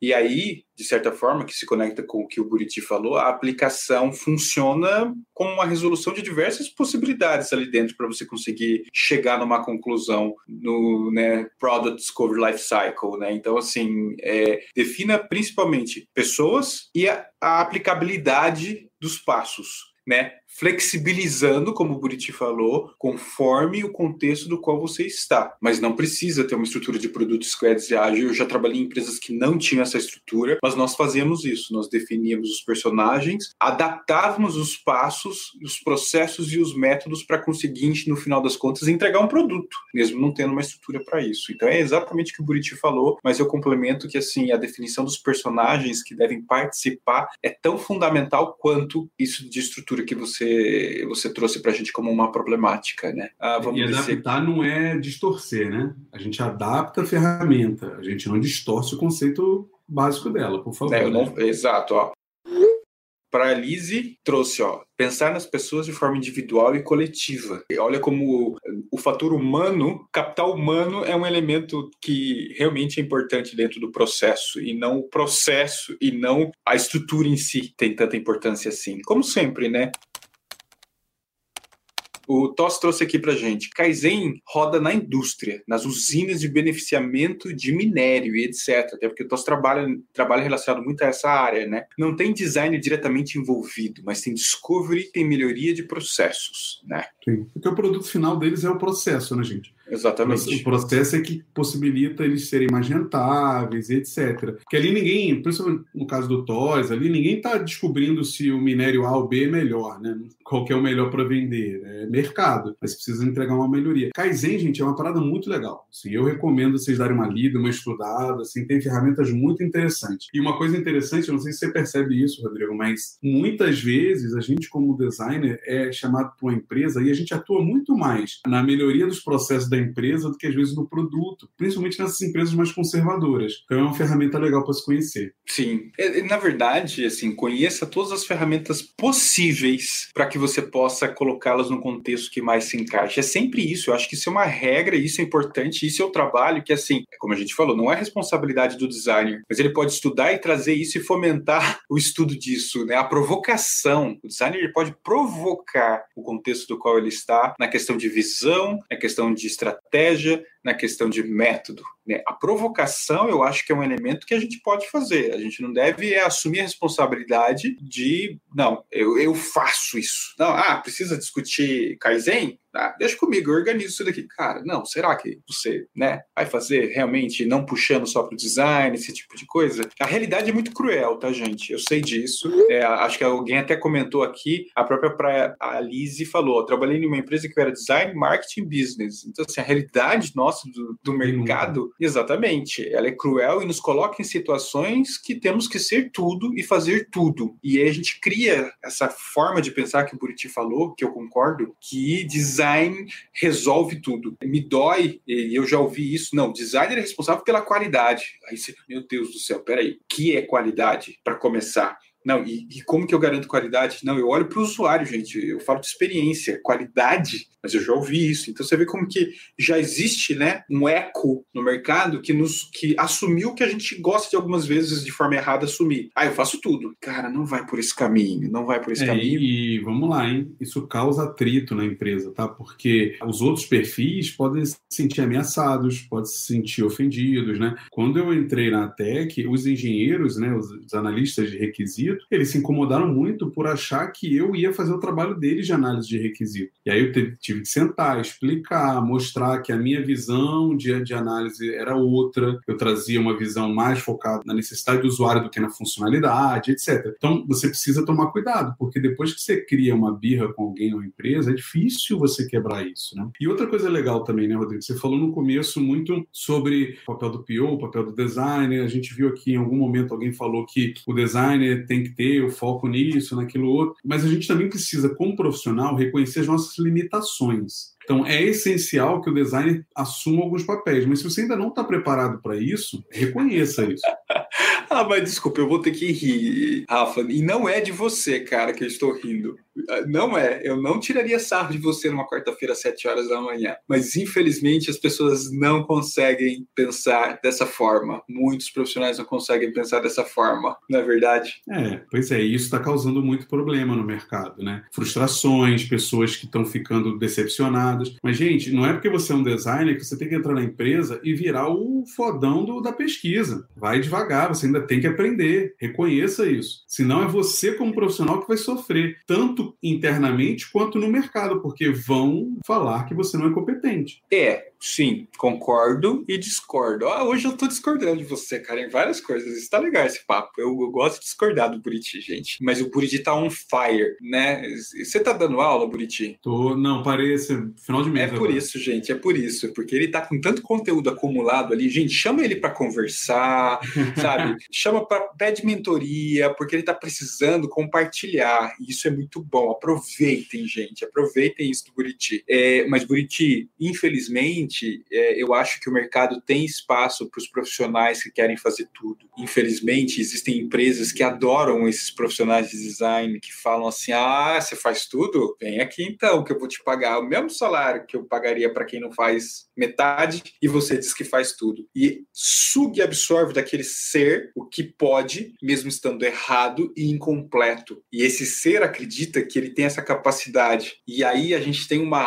E aí, de certa forma, que se conecta com o que o Buriti falou, a aplicação funciona como uma resolução de diversas possibilidades ali dentro para você conseguir chegar numa conclusão no né, Product Discovery Life Cycle. Né? Então, assim, é, defina principalmente pessoas e a, a aplicabilidade dos passos. Né? Flexibilizando, como o Buriti falou, conforme o contexto do qual você está. Mas não precisa ter uma estrutura de produtos squads e ágil. Eu já trabalhei em empresas que não tinham essa estrutura, mas nós fazíamos isso. Nós definíamos os personagens, adaptávamos os passos, os processos e os métodos para conseguir, no final das contas, entregar um produto, mesmo não tendo uma estrutura para isso. Então é exatamente o que o Buriti falou, mas eu complemento que assim a definição dos personagens que devem participar é tão fundamental quanto isso de estrutura que você você, você trouxe para a gente como uma problemática, né? Ah, vamos e adaptar não é distorcer, né? A gente adapta a ferramenta, a gente não distorce o conceito básico dela, por favor. É, não, exato, ó. Para a Lise, trouxe, ó, pensar nas pessoas de forma individual e coletiva. E olha como o, o fator humano, capital humano, é um elemento que realmente é importante dentro do processo, e não o processo, e não a estrutura em si tem tanta importância assim. Como sempre, né? O Toss trouxe aqui para gente. Kaizen roda na indústria, nas usinas de beneficiamento de minério e etc. Até porque o Toss trabalha, trabalha relacionado muito a essa área, né? Não tem design diretamente envolvido, mas tem discovery, tem melhoria de processos, né? Sim, porque o produto final deles é o processo, né, gente? Exatamente. O processo é que possibilita eles serem mais rentáveis, etc. Porque ali ninguém, principalmente no caso do Toys, ali ninguém está descobrindo se o minério A ou B é melhor, né? Qual que é o melhor para vender. É mercado, mas precisa entregar uma melhoria. Kaizen, gente, é uma parada muito legal. Assim, eu recomendo vocês darem uma lida, uma estudada, assim, tem ferramentas muito interessantes. E uma coisa interessante, eu não sei se você percebe isso, Rodrigo, mas muitas vezes a gente, como designer, é chamado para uma empresa e a gente atua muito mais na melhoria dos processos da empresa do que às vezes no produto, principalmente nessas empresas mais conservadoras. Então é uma ferramenta legal para se conhecer. Sim. É, na verdade, assim, conheça todas as ferramentas possíveis para que você possa colocá-las no contexto que mais se encaixa. É sempre isso. Eu acho que isso é uma regra, isso é importante, isso é o trabalho que, assim, como a gente falou, não é responsabilidade do designer, mas ele pode estudar e trazer isso e fomentar o estudo disso, né? A provocação. O designer pode provocar o contexto do qual ele está na questão de visão, na questão de estratégia estratégia, na questão de método. Né? A provocação, eu acho que é um elemento que a gente pode fazer. A gente não deve assumir a responsabilidade de, não, eu, eu faço isso. Não, ah, precisa discutir Kaizen? Ah, deixa comigo, eu organizo isso daqui. Cara, não, será que você né, vai fazer realmente não puxando só para o design, esse tipo de coisa? A realidade é muito cruel, tá, gente? Eu sei disso. É, acho que alguém até comentou aqui, a própria pra, a Lizzie falou: trabalhei em uma empresa que era design, marketing business. Então, assim, a realidade nossa nosso do, do mercado, exatamente, ela é cruel e nos coloca em situações que temos que ser tudo e fazer tudo. E aí a gente cria essa forma de pensar que o Buriti falou, que eu concordo, que design resolve tudo. Me dói, e eu já ouvi isso, não, designer é responsável pela qualidade. Aí você, meu Deus do céu, peraí, que é qualidade para começar? Não, e, e, como que eu garanto qualidade? Não, eu olho para o usuário, gente. Eu falo de experiência, qualidade, mas eu já ouvi isso. Então você vê como que já existe, né, um eco no mercado que nos que assumiu que a gente gosta de algumas vezes de forma errada assumir. Ah, eu faço tudo. Cara, não vai por esse caminho, não vai por esse é, caminho. E, vamos lá, hein? Isso causa atrito na empresa, tá? Porque os outros perfis podem se sentir ameaçados, podem se sentir ofendidos, né? Quando eu entrei na Tech, os engenheiros, né, os, os analistas de requisitos requisito, eles se incomodaram muito por achar que eu ia fazer o trabalho deles de análise de requisito. E aí eu tive que sentar, explicar, mostrar que a minha visão de, de análise era outra, eu trazia uma visão mais focada na necessidade do usuário do que na funcionalidade, etc. Então você precisa tomar cuidado, porque depois que você cria uma birra com alguém ou empresa, é difícil você quebrar isso. Né? E outra coisa legal também, né, Rodrigo? Você falou no começo muito sobre o papel do PO, o papel do designer. A gente viu aqui em algum momento alguém falou que o designer tem que ter o foco nisso, naquilo outro, mas a gente também precisa, como profissional, reconhecer as nossas limitações. Então, é essencial que o designer assuma alguns papéis, mas se você ainda não está preparado para isso, reconheça isso. ah, mas desculpa, eu vou ter que rir, Rafa. E não é de você, cara, que eu estou rindo. Não é. Eu não tiraria sarro de você numa quarta-feira às sete horas da manhã. Mas, infelizmente, as pessoas não conseguem pensar dessa forma. Muitos profissionais não conseguem pensar dessa forma, não é verdade? É, pois é. Isso está causando muito problema no mercado, né? Frustrações, pessoas que estão ficando decepcionadas. Mas, gente, não é porque você é um designer que você tem que entrar na empresa e virar o fodão do, da pesquisa. Vai devagar, você ainda tem que aprender. Reconheça isso. Senão é você, como profissional, que vai sofrer. Tanto internamente quanto no mercado, porque vão falar que você não é competente. É, Sim, concordo e discordo. Ah, hoje eu tô discordando de você, cara, em várias coisas. Está legal esse papo. Eu, eu, gosto de discordar do Buriti, gente. Mas o Buriti tá on fire, né? Você tá dando aula, Buriti? Tô, não, parei esse final de mês. É agora. por isso, gente, é por isso. Porque ele tá com tanto conteúdo acumulado ali. Gente, chama ele para conversar, sabe? Chama para pede mentoria, porque ele tá precisando compartilhar. E isso é muito bom. Aproveitem, gente. Aproveitem isso do Buriti. É, mas, Buriti, infelizmente, Infelizmente, é, eu acho que o mercado tem espaço para os profissionais que querem fazer tudo. Infelizmente, existem empresas que adoram esses profissionais de design que falam assim: ah, você faz tudo? Vem aqui então, que eu vou te pagar o mesmo salário que eu pagaria para quem não faz metade e você diz que faz tudo. E suga e absorve daquele ser o que pode, mesmo estando errado e incompleto. E esse ser acredita que ele tem essa capacidade. E aí a gente tem uma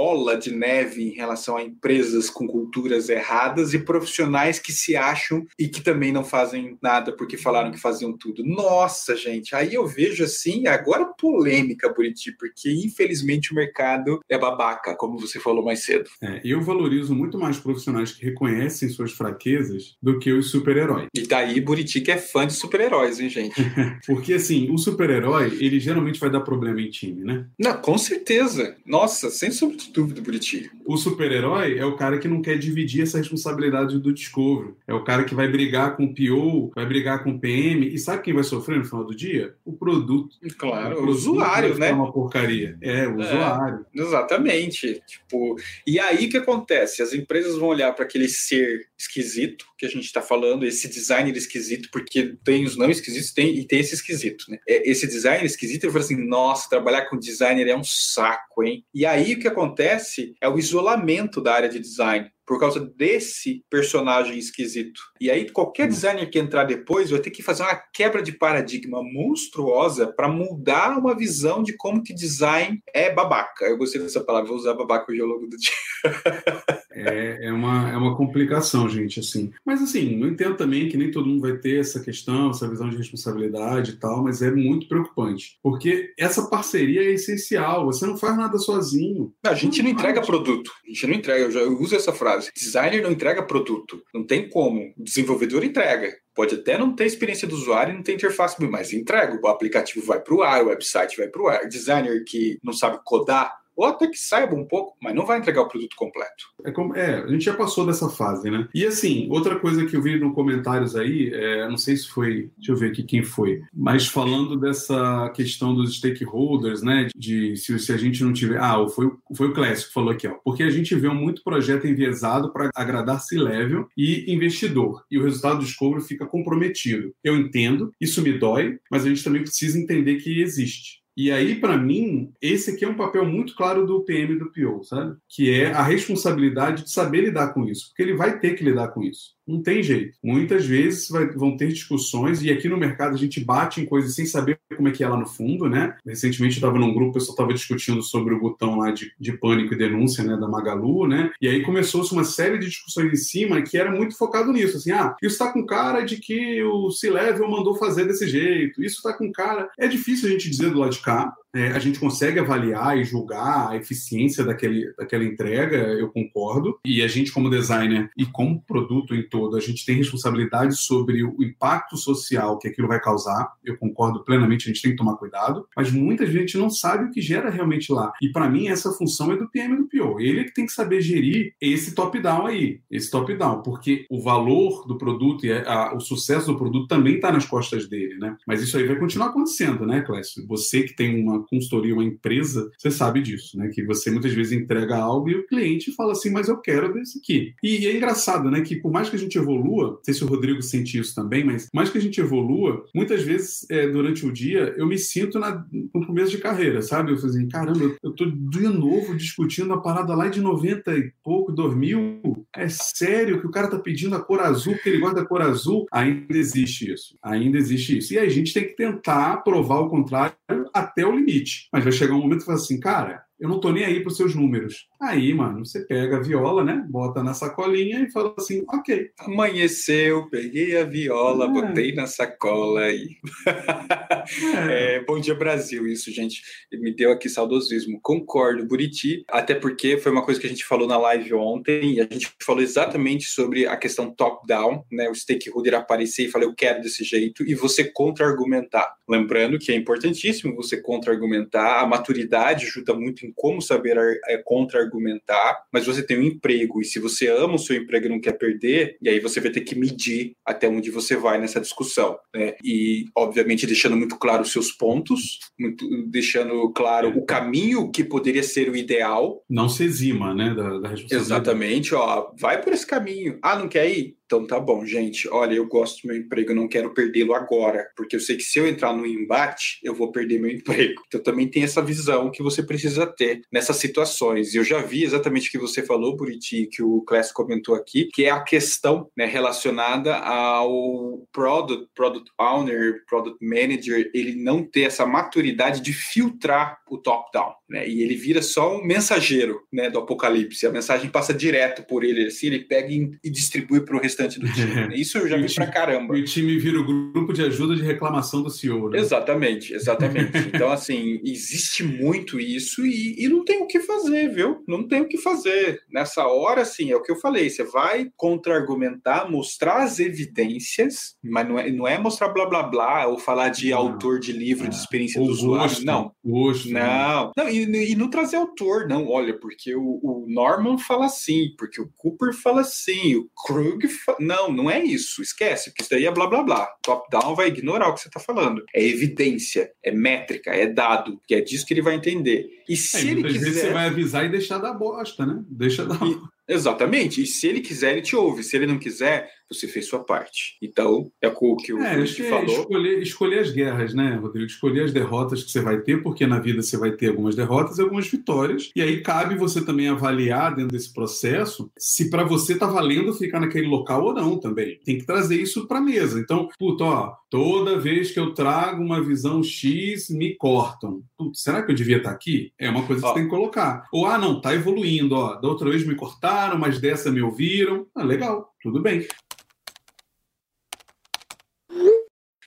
bola de neve em relação a empresas com culturas erradas e profissionais que se acham e que também não fazem nada porque falaram que faziam tudo. Nossa, gente, aí eu vejo assim, agora polêmica, Buriti, porque infelizmente o mercado é babaca, como você falou mais cedo. É, eu valorizo muito mais profissionais que reconhecem suas fraquezas do que os super-heróis. E daí Buriti que é fã de super-heróis, hein, gente? porque assim, o super-herói, ele geralmente vai dar problema em time, né? Não, com certeza. Nossa, sem sombra de dúvida, Buriti. O super-herói é o cara que não quer dividir essa responsabilidade do Discovery. É o cara que vai brigar com o PO, vai brigar com o PM. E sabe quem vai sofrer no final do dia? O produto. Claro, o, produto o usuário, né? É uma porcaria. É, o é, usuário. Exatamente. Tipo, e aí o que acontece? As empresas vão olhar para aquele ser esquisito que a gente está falando, esse designer esquisito, porque tem os não esquisitos tem, e tem esse esquisito, né? É, esse designer esquisito, eu falo assim, nossa, trabalhar com designer é um saco, hein? E aí o que acontece é o isolamento da área de design por causa desse personagem esquisito. E aí, qualquer hum. designer que entrar depois vai ter que fazer uma quebra de paradigma monstruosa para mudar uma visão de como que design é babaca. Eu gostei dessa palavra, vou usar babaca hoje ao longo do dia. é, é, uma, é uma complicação, gente, assim. Mas, assim, eu entendo também que nem todo mundo vai ter essa questão, essa visão de responsabilidade e tal, mas é muito preocupante. Porque essa parceria é essencial, você não faz nada sozinho. A gente não, não entrega produto, a gente não entrega, eu já uso essa frase Designer não entrega produto. Não tem como. Desenvolvedor entrega. Pode até não ter experiência do usuário não ter interface, mas entrega. O aplicativo vai para o ar, o website vai para o ar. Designer que não sabe codar, ou até que saiba um pouco, mas não vai entregar o produto completo. É, como, é a gente já passou dessa fase, né? E assim, outra coisa que eu vi no comentários aí, é, não sei se foi, deixa eu ver aqui quem foi, mas falando dessa questão dos stakeholders, né? De se, se a gente não tiver. Ah, foi, foi o Clécio que falou aqui, ó. Porque a gente vê muito projeto enviesado para agradar C-level e investidor, e o resultado do escouro fica comprometido. Eu entendo, isso me dói, mas a gente também precisa entender que existe. E aí, para mim, esse aqui é um papel muito claro do PM e do PO, sabe? Que é a responsabilidade de saber lidar com isso, porque ele vai ter que lidar com isso. Não tem jeito. Muitas vezes vai, vão ter discussões, e aqui no mercado a gente bate em coisas sem saber como é que é lá no fundo, né? Recentemente eu estava num grupo, o pessoal estava discutindo sobre o botão lá de, de pânico e denúncia, né, da Magalu, né? E aí começou-se uma série de discussões em cima que era muito focado nisso, assim, ah, isso está com cara de que o C-Level mandou fazer desse jeito, isso está com cara... É difícil a gente dizer do lado de cá, buscar é, a gente consegue avaliar e julgar a eficiência daquele, daquela entrega, eu concordo. E a gente, como designer e como produto em todo, a gente tem responsabilidade sobre o impacto social que aquilo vai causar. Eu concordo plenamente, a gente tem que tomar cuidado. Mas muita gente não sabe o que gera realmente lá. E para mim, essa função é do PM e do PO. Ele é que tem que saber gerir esse top-down aí, esse top-down, porque o valor do produto e a, o sucesso do produto também está nas costas dele, né? Mas isso aí vai continuar acontecendo, né, Clécio? Você que tem uma consultoria, uma empresa, você sabe disso, né? Que você muitas vezes entrega algo e o cliente fala assim, mas eu quero desse aqui. E, é engraçado, né? Que por mais que a gente evolua, não sei se o Rodrigo sente isso também, mas mais que a gente evolua, muitas vezes é, durante o dia eu me sinto na, no começo de carreira, sabe? Eu falei assim, caramba, eu tô de novo discutindo a parada lá de 90 e pouco, 2000. É sério que o cara tá pedindo a cor azul porque ele gosta da cor azul? Ainda existe isso. Ainda existe isso. E a gente tem que tentar provar o contrário até o limite. Mas vai chegar um momento que você fala assim, cara, eu não tô nem aí para os seus números. Aí, mano, você pega a viola, né? Bota na sacolinha e fala assim, ok. Amanheceu, peguei a viola, é. botei na sacola e. É. é, bom dia, Brasil, isso, gente. Me deu aqui saudosismo. Concordo, Buriti, até porque foi uma coisa que a gente falou na live ontem e a gente falou exatamente sobre a questão top-down, né? O stakeholder aparecer e falar, eu quero desse jeito, e você contra-argumentar. Lembrando que é importantíssimo você contra-argumentar, a maturidade ajuda muito em como saber é, contra-argumentar, mas você tem um emprego, e se você ama o seu emprego e não quer perder, e aí você vai ter que medir até onde você vai nessa discussão. Né? E, obviamente, deixando muito claro os seus pontos, muito, deixando claro o caminho que poderia ser o ideal. Não se exima, né, da, da responsabilidade. Exatamente, ó, vai por esse caminho. Ah, não quer ir? Então tá bom, gente. Olha, eu gosto do meu emprego, eu não quero perdê-lo agora, porque eu sei que se eu entrar no embate, eu vou perder meu emprego. Então também tem essa visão que você precisa ter nessas situações. E eu já vi exatamente o que você falou, Buriti, que o Clécio comentou aqui, que é a questão né, relacionada ao product, product owner, product manager, ele não ter essa maturidade de filtrar o top-down, né? E ele vira só um mensageiro, né, do apocalipse. A mensagem passa direto por ele, assim, ele pega e, distribui para o restante do time. Né? Isso eu já vi pra caramba. E o time vira o grupo de ajuda de reclamação do CEO, né? Exatamente, exatamente. então, assim, existe muito isso e, e não tem o que fazer, viu? Não tem o que fazer. Nessa hora, assim, é o que eu falei, você vai contra-argumentar, mostrar as evidências, mas não é, não é mostrar blá blá blá ou falar de não. autor de livro, de é. experiência do usuário. Não. Gosto, não, não, e, e não trazer autor, não. Olha, porque o, o, Norman fala assim, porque o Cooper fala assim, o Krug fala. Não, não é isso. Esquece, porque isso daí é blá blá blá. Top-down vai ignorar o que você está falando. É evidência, é métrica, é dado, que é disso que ele vai entender. E se é, ele quiser. Vezes você vai avisar e deixar da bosta, né? Deixa dar. E... Exatamente. E se ele quiser, ele te ouve. Se ele não quiser, você fez sua parte. Então, é o que o é, que falou. Escolher, escolher as guerras, né, Rodrigo? Escolher as derrotas que você vai ter, porque na vida você vai ter algumas derrotas e algumas vitórias. E aí cabe você também avaliar dentro desse processo se para você tá valendo ficar naquele local ou não também. Tem que trazer isso para mesa. Então, puta, ó, toda vez que eu trago uma visão X, me cortam. Putz, será que eu devia estar tá aqui? É uma coisa que ó. você tem que colocar. Ou, ah, não, tá evoluindo, ó. Da outra vez me cortaram, mas dessa me ouviram. Ah, legal, tudo bem.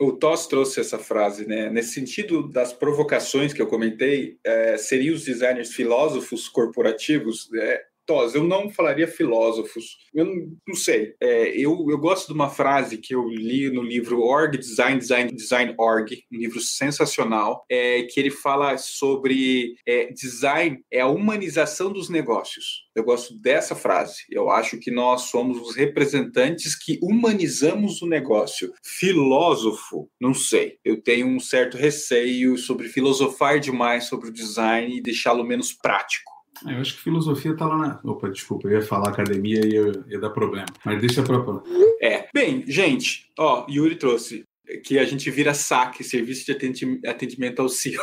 O Toss trouxe essa frase, né? Nesse sentido das provocações que eu comentei, é, seriam os designers filósofos corporativos? É, Tos, eu não falaria filósofos. Eu não, não sei. É, eu, eu gosto de uma frase que eu li no livro Org Design, Design, Design Org, um livro sensacional, é, que ele fala sobre é, design é a humanização dos negócios. Eu gosto dessa frase. Eu acho que nós somos os representantes que humanizamos o negócio. Filósofo, não sei. Eu tenho um certo receio sobre filosofar demais sobre o design e deixá-lo menos prático. Eu acho que filosofia tá lá na. Opa, desculpa, eu ia falar academia e ia, ia dar problema. Mas deixa pra. É. Bem, gente, ó, Yuri trouxe que a gente vira saque, serviço de atendimento ao CEO.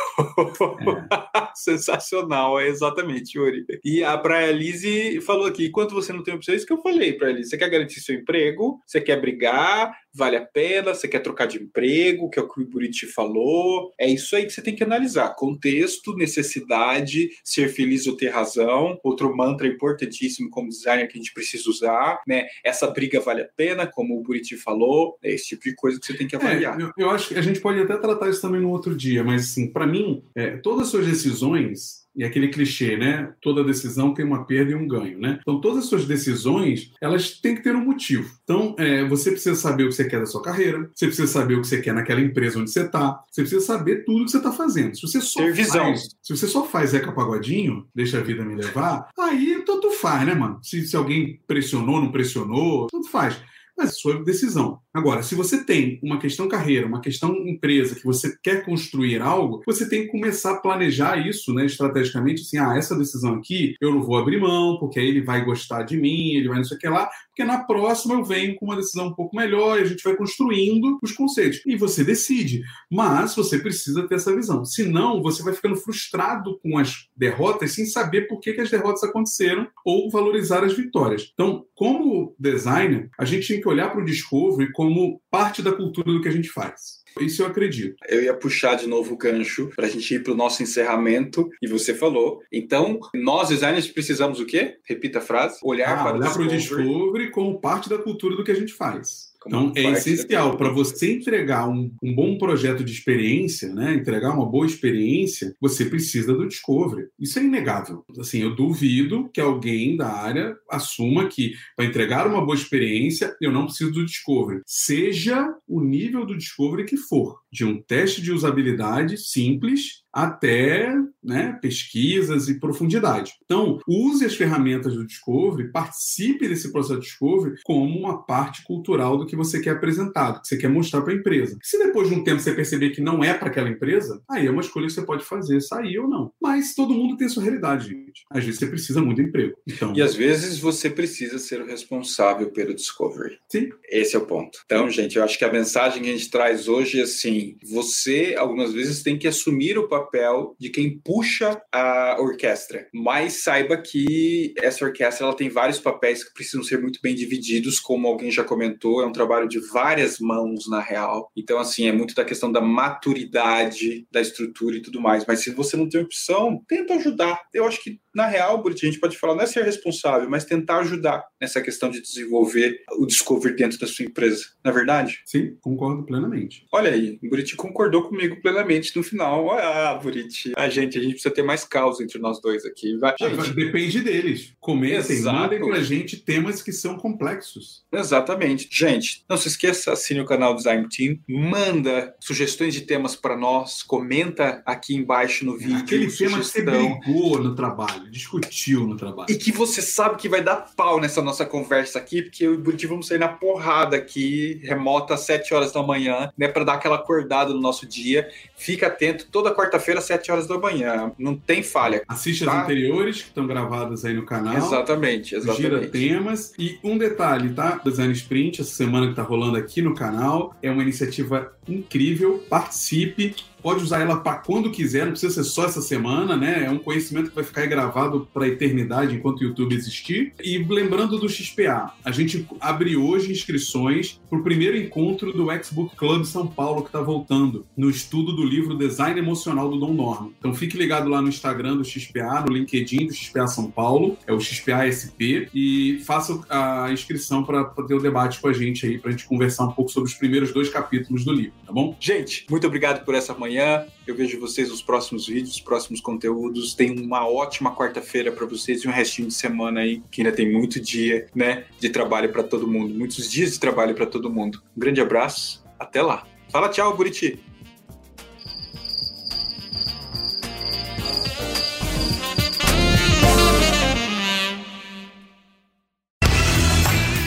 É. Sensacional, é exatamente, Yuri. E a Praia Lise falou aqui, enquanto você não tem opção, é isso que eu falei para ele. Você quer garantir seu emprego, você quer brigar, vale a pena, você quer trocar de emprego, que é o que o Buriti falou. É isso aí que você tem que analisar. Contexto, necessidade, ser feliz ou ter razão. Outro mantra importantíssimo como designer que a gente precisa usar, né? Essa briga vale a pena, como o Buriti falou. É esse tipo de coisa que você tem que avaliar. É, eu, eu, acho que a gente pode até tratar isso também no outro dia, mas assim, para mim, é, todas as suas decisões e aquele clichê, né? Toda decisão tem uma perda e um ganho, né? Então, todas as suas decisões, elas têm que ter um motivo. Então, é, você precisa saber o que você quer da sua carreira, você precisa saber o que você quer naquela empresa onde você está, você precisa saber tudo o que você está fazendo. Se você só ter visão. Faz, se você só faz Zeca Pagodinho, deixa a vida me levar, aí tanto faz, né, mano? Se, se alguém pressionou, não pressionou, tanto faz mas é sua decisão. Agora, se você tem uma questão carreira, uma questão empresa, que você quer construir algo, você tem que começar a planejar isso, né, estrategicamente, assim, ah, essa decisão aqui eu não vou abrir mão, porque aí ele vai gostar de mim, ele vai não sei o que lá, porque na próxima eu venho com uma decisão um pouco melhor e a gente vai construindo os conceitos. E você decide, mas você precisa ter essa visão. Senão, você vai ficando frustrado com as derrotas sem saber por que, que as derrotas aconteceram ou valorizar as vitórias. Então, como designer, a gente tem que olhar para o Discovery como parte da cultura do que a gente faz. Isso eu acredito. Eu ia puxar de novo o gancho para a gente ir para o nosso encerramento, e você falou. Então, nós designers precisamos o quê? Repita a frase. Olhar ah, para olhar o Discovery. Discovery como parte da cultura do que a gente faz. Então, é essencial para você entregar um, um, bom projeto de experiência, né? entregar uma boa experiência, você precisa do discovery. Isso é inegável. Assim, eu duvido que alguém da área assuma que para entregar uma boa experiência eu não preciso do discovery. Seja o nível do discovery que for, de um teste de usabilidade simples até né, pesquisas e profundidade. Então, use as ferramentas do Discovery, participe desse processo de Discovery como uma parte cultural do que você quer apresentar, do que você quer mostrar para a empresa. Se depois de um tempo você perceber que não é para aquela empresa, aí é uma escolha que você pode fazer, sair ou não. Mas todo mundo tem sua realidade, gente. Às vezes você precisa muito de emprego. Então... E às vezes você precisa ser o responsável pelo Discovery. Sim. Esse é o ponto. Então, gente, eu acho que a mensagem que a gente traz hoje é assim: você, algumas vezes, tem que assumir o papel papel de quem puxa a orquestra, mas saiba que essa orquestra ela tem vários papéis que precisam ser muito bem divididos, como alguém já comentou, é um trabalho de várias mãos na real. Então, assim, é muito da questão da maturidade da estrutura e tudo mais. Mas se você não tem opção, tenta ajudar. Eu acho que na real, Buriti, a gente pode falar, não é ser responsável, mas tentar ajudar nessa questão de desenvolver o discovery dentro da sua empresa. Não é verdade? Sim, concordo plenamente. Olha aí, o Buriti concordou comigo plenamente no final. Ah, Buriti, a gente, a gente precisa ter mais causa entre nós dois aqui. Vai, gente. Depende deles. Comentem, Exato. mandem pra gente temas que são complexos. Exatamente. Gente, não se esqueça, assine o canal Design Team, manda sugestões de temas para nós, comenta aqui embaixo no vídeo. Aquele tema que você brigou no trabalho trabalho, discutiu no trabalho. E que você sabe que vai dar pau nessa nossa conversa aqui, porque eu e o Buriti vamos sair na porrada aqui, remota às 7 horas da manhã, né, para dar aquela acordada no nosso dia. Fica atento, toda quarta-feira às 7 horas da manhã. Não tem falha. Assiste tá? as anteriores que estão gravadas aí no canal. Exatamente, exatamente. Gira temas. E um detalhe, tá? Design Sprint, essa semana que tá rolando aqui no canal, é uma iniciativa incrível. Participe pode usar ela para quando quiser, não precisa ser só essa semana, né? É um conhecimento que vai ficar gravado para a eternidade enquanto o YouTube existir. E lembrando do XPA, a gente abre hoje inscrições para o primeiro encontro do X-Book Club São Paulo, que está voltando, no estudo do livro Design Emocional do Dom Norman. Então fique ligado lá no Instagram do XPA, no LinkedIn do XPA São Paulo, é o XPA SP, e faça a inscrição para ter o debate com a gente aí, para a gente conversar um pouco sobre os primeiros dois capítulos do livro, tá bom? Gente, muito obrigado por essa manhã amanhã. Eu vejo vocês nos próximos vídeos, nos próximos conteúdos. Tenham uma ótima quarta-feira para vocês e um restinho de semana aí, que ainda tem muito dia, né, de trabalho para todo mundo, muitos dias de trabalho para todo mundo. Um grande abraço, até lá. Fala tchau, Buriti.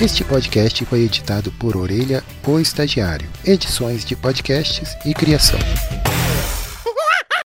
Este podcast foi editado por Orelha, o Estagiário. Edições de podcasts e criação.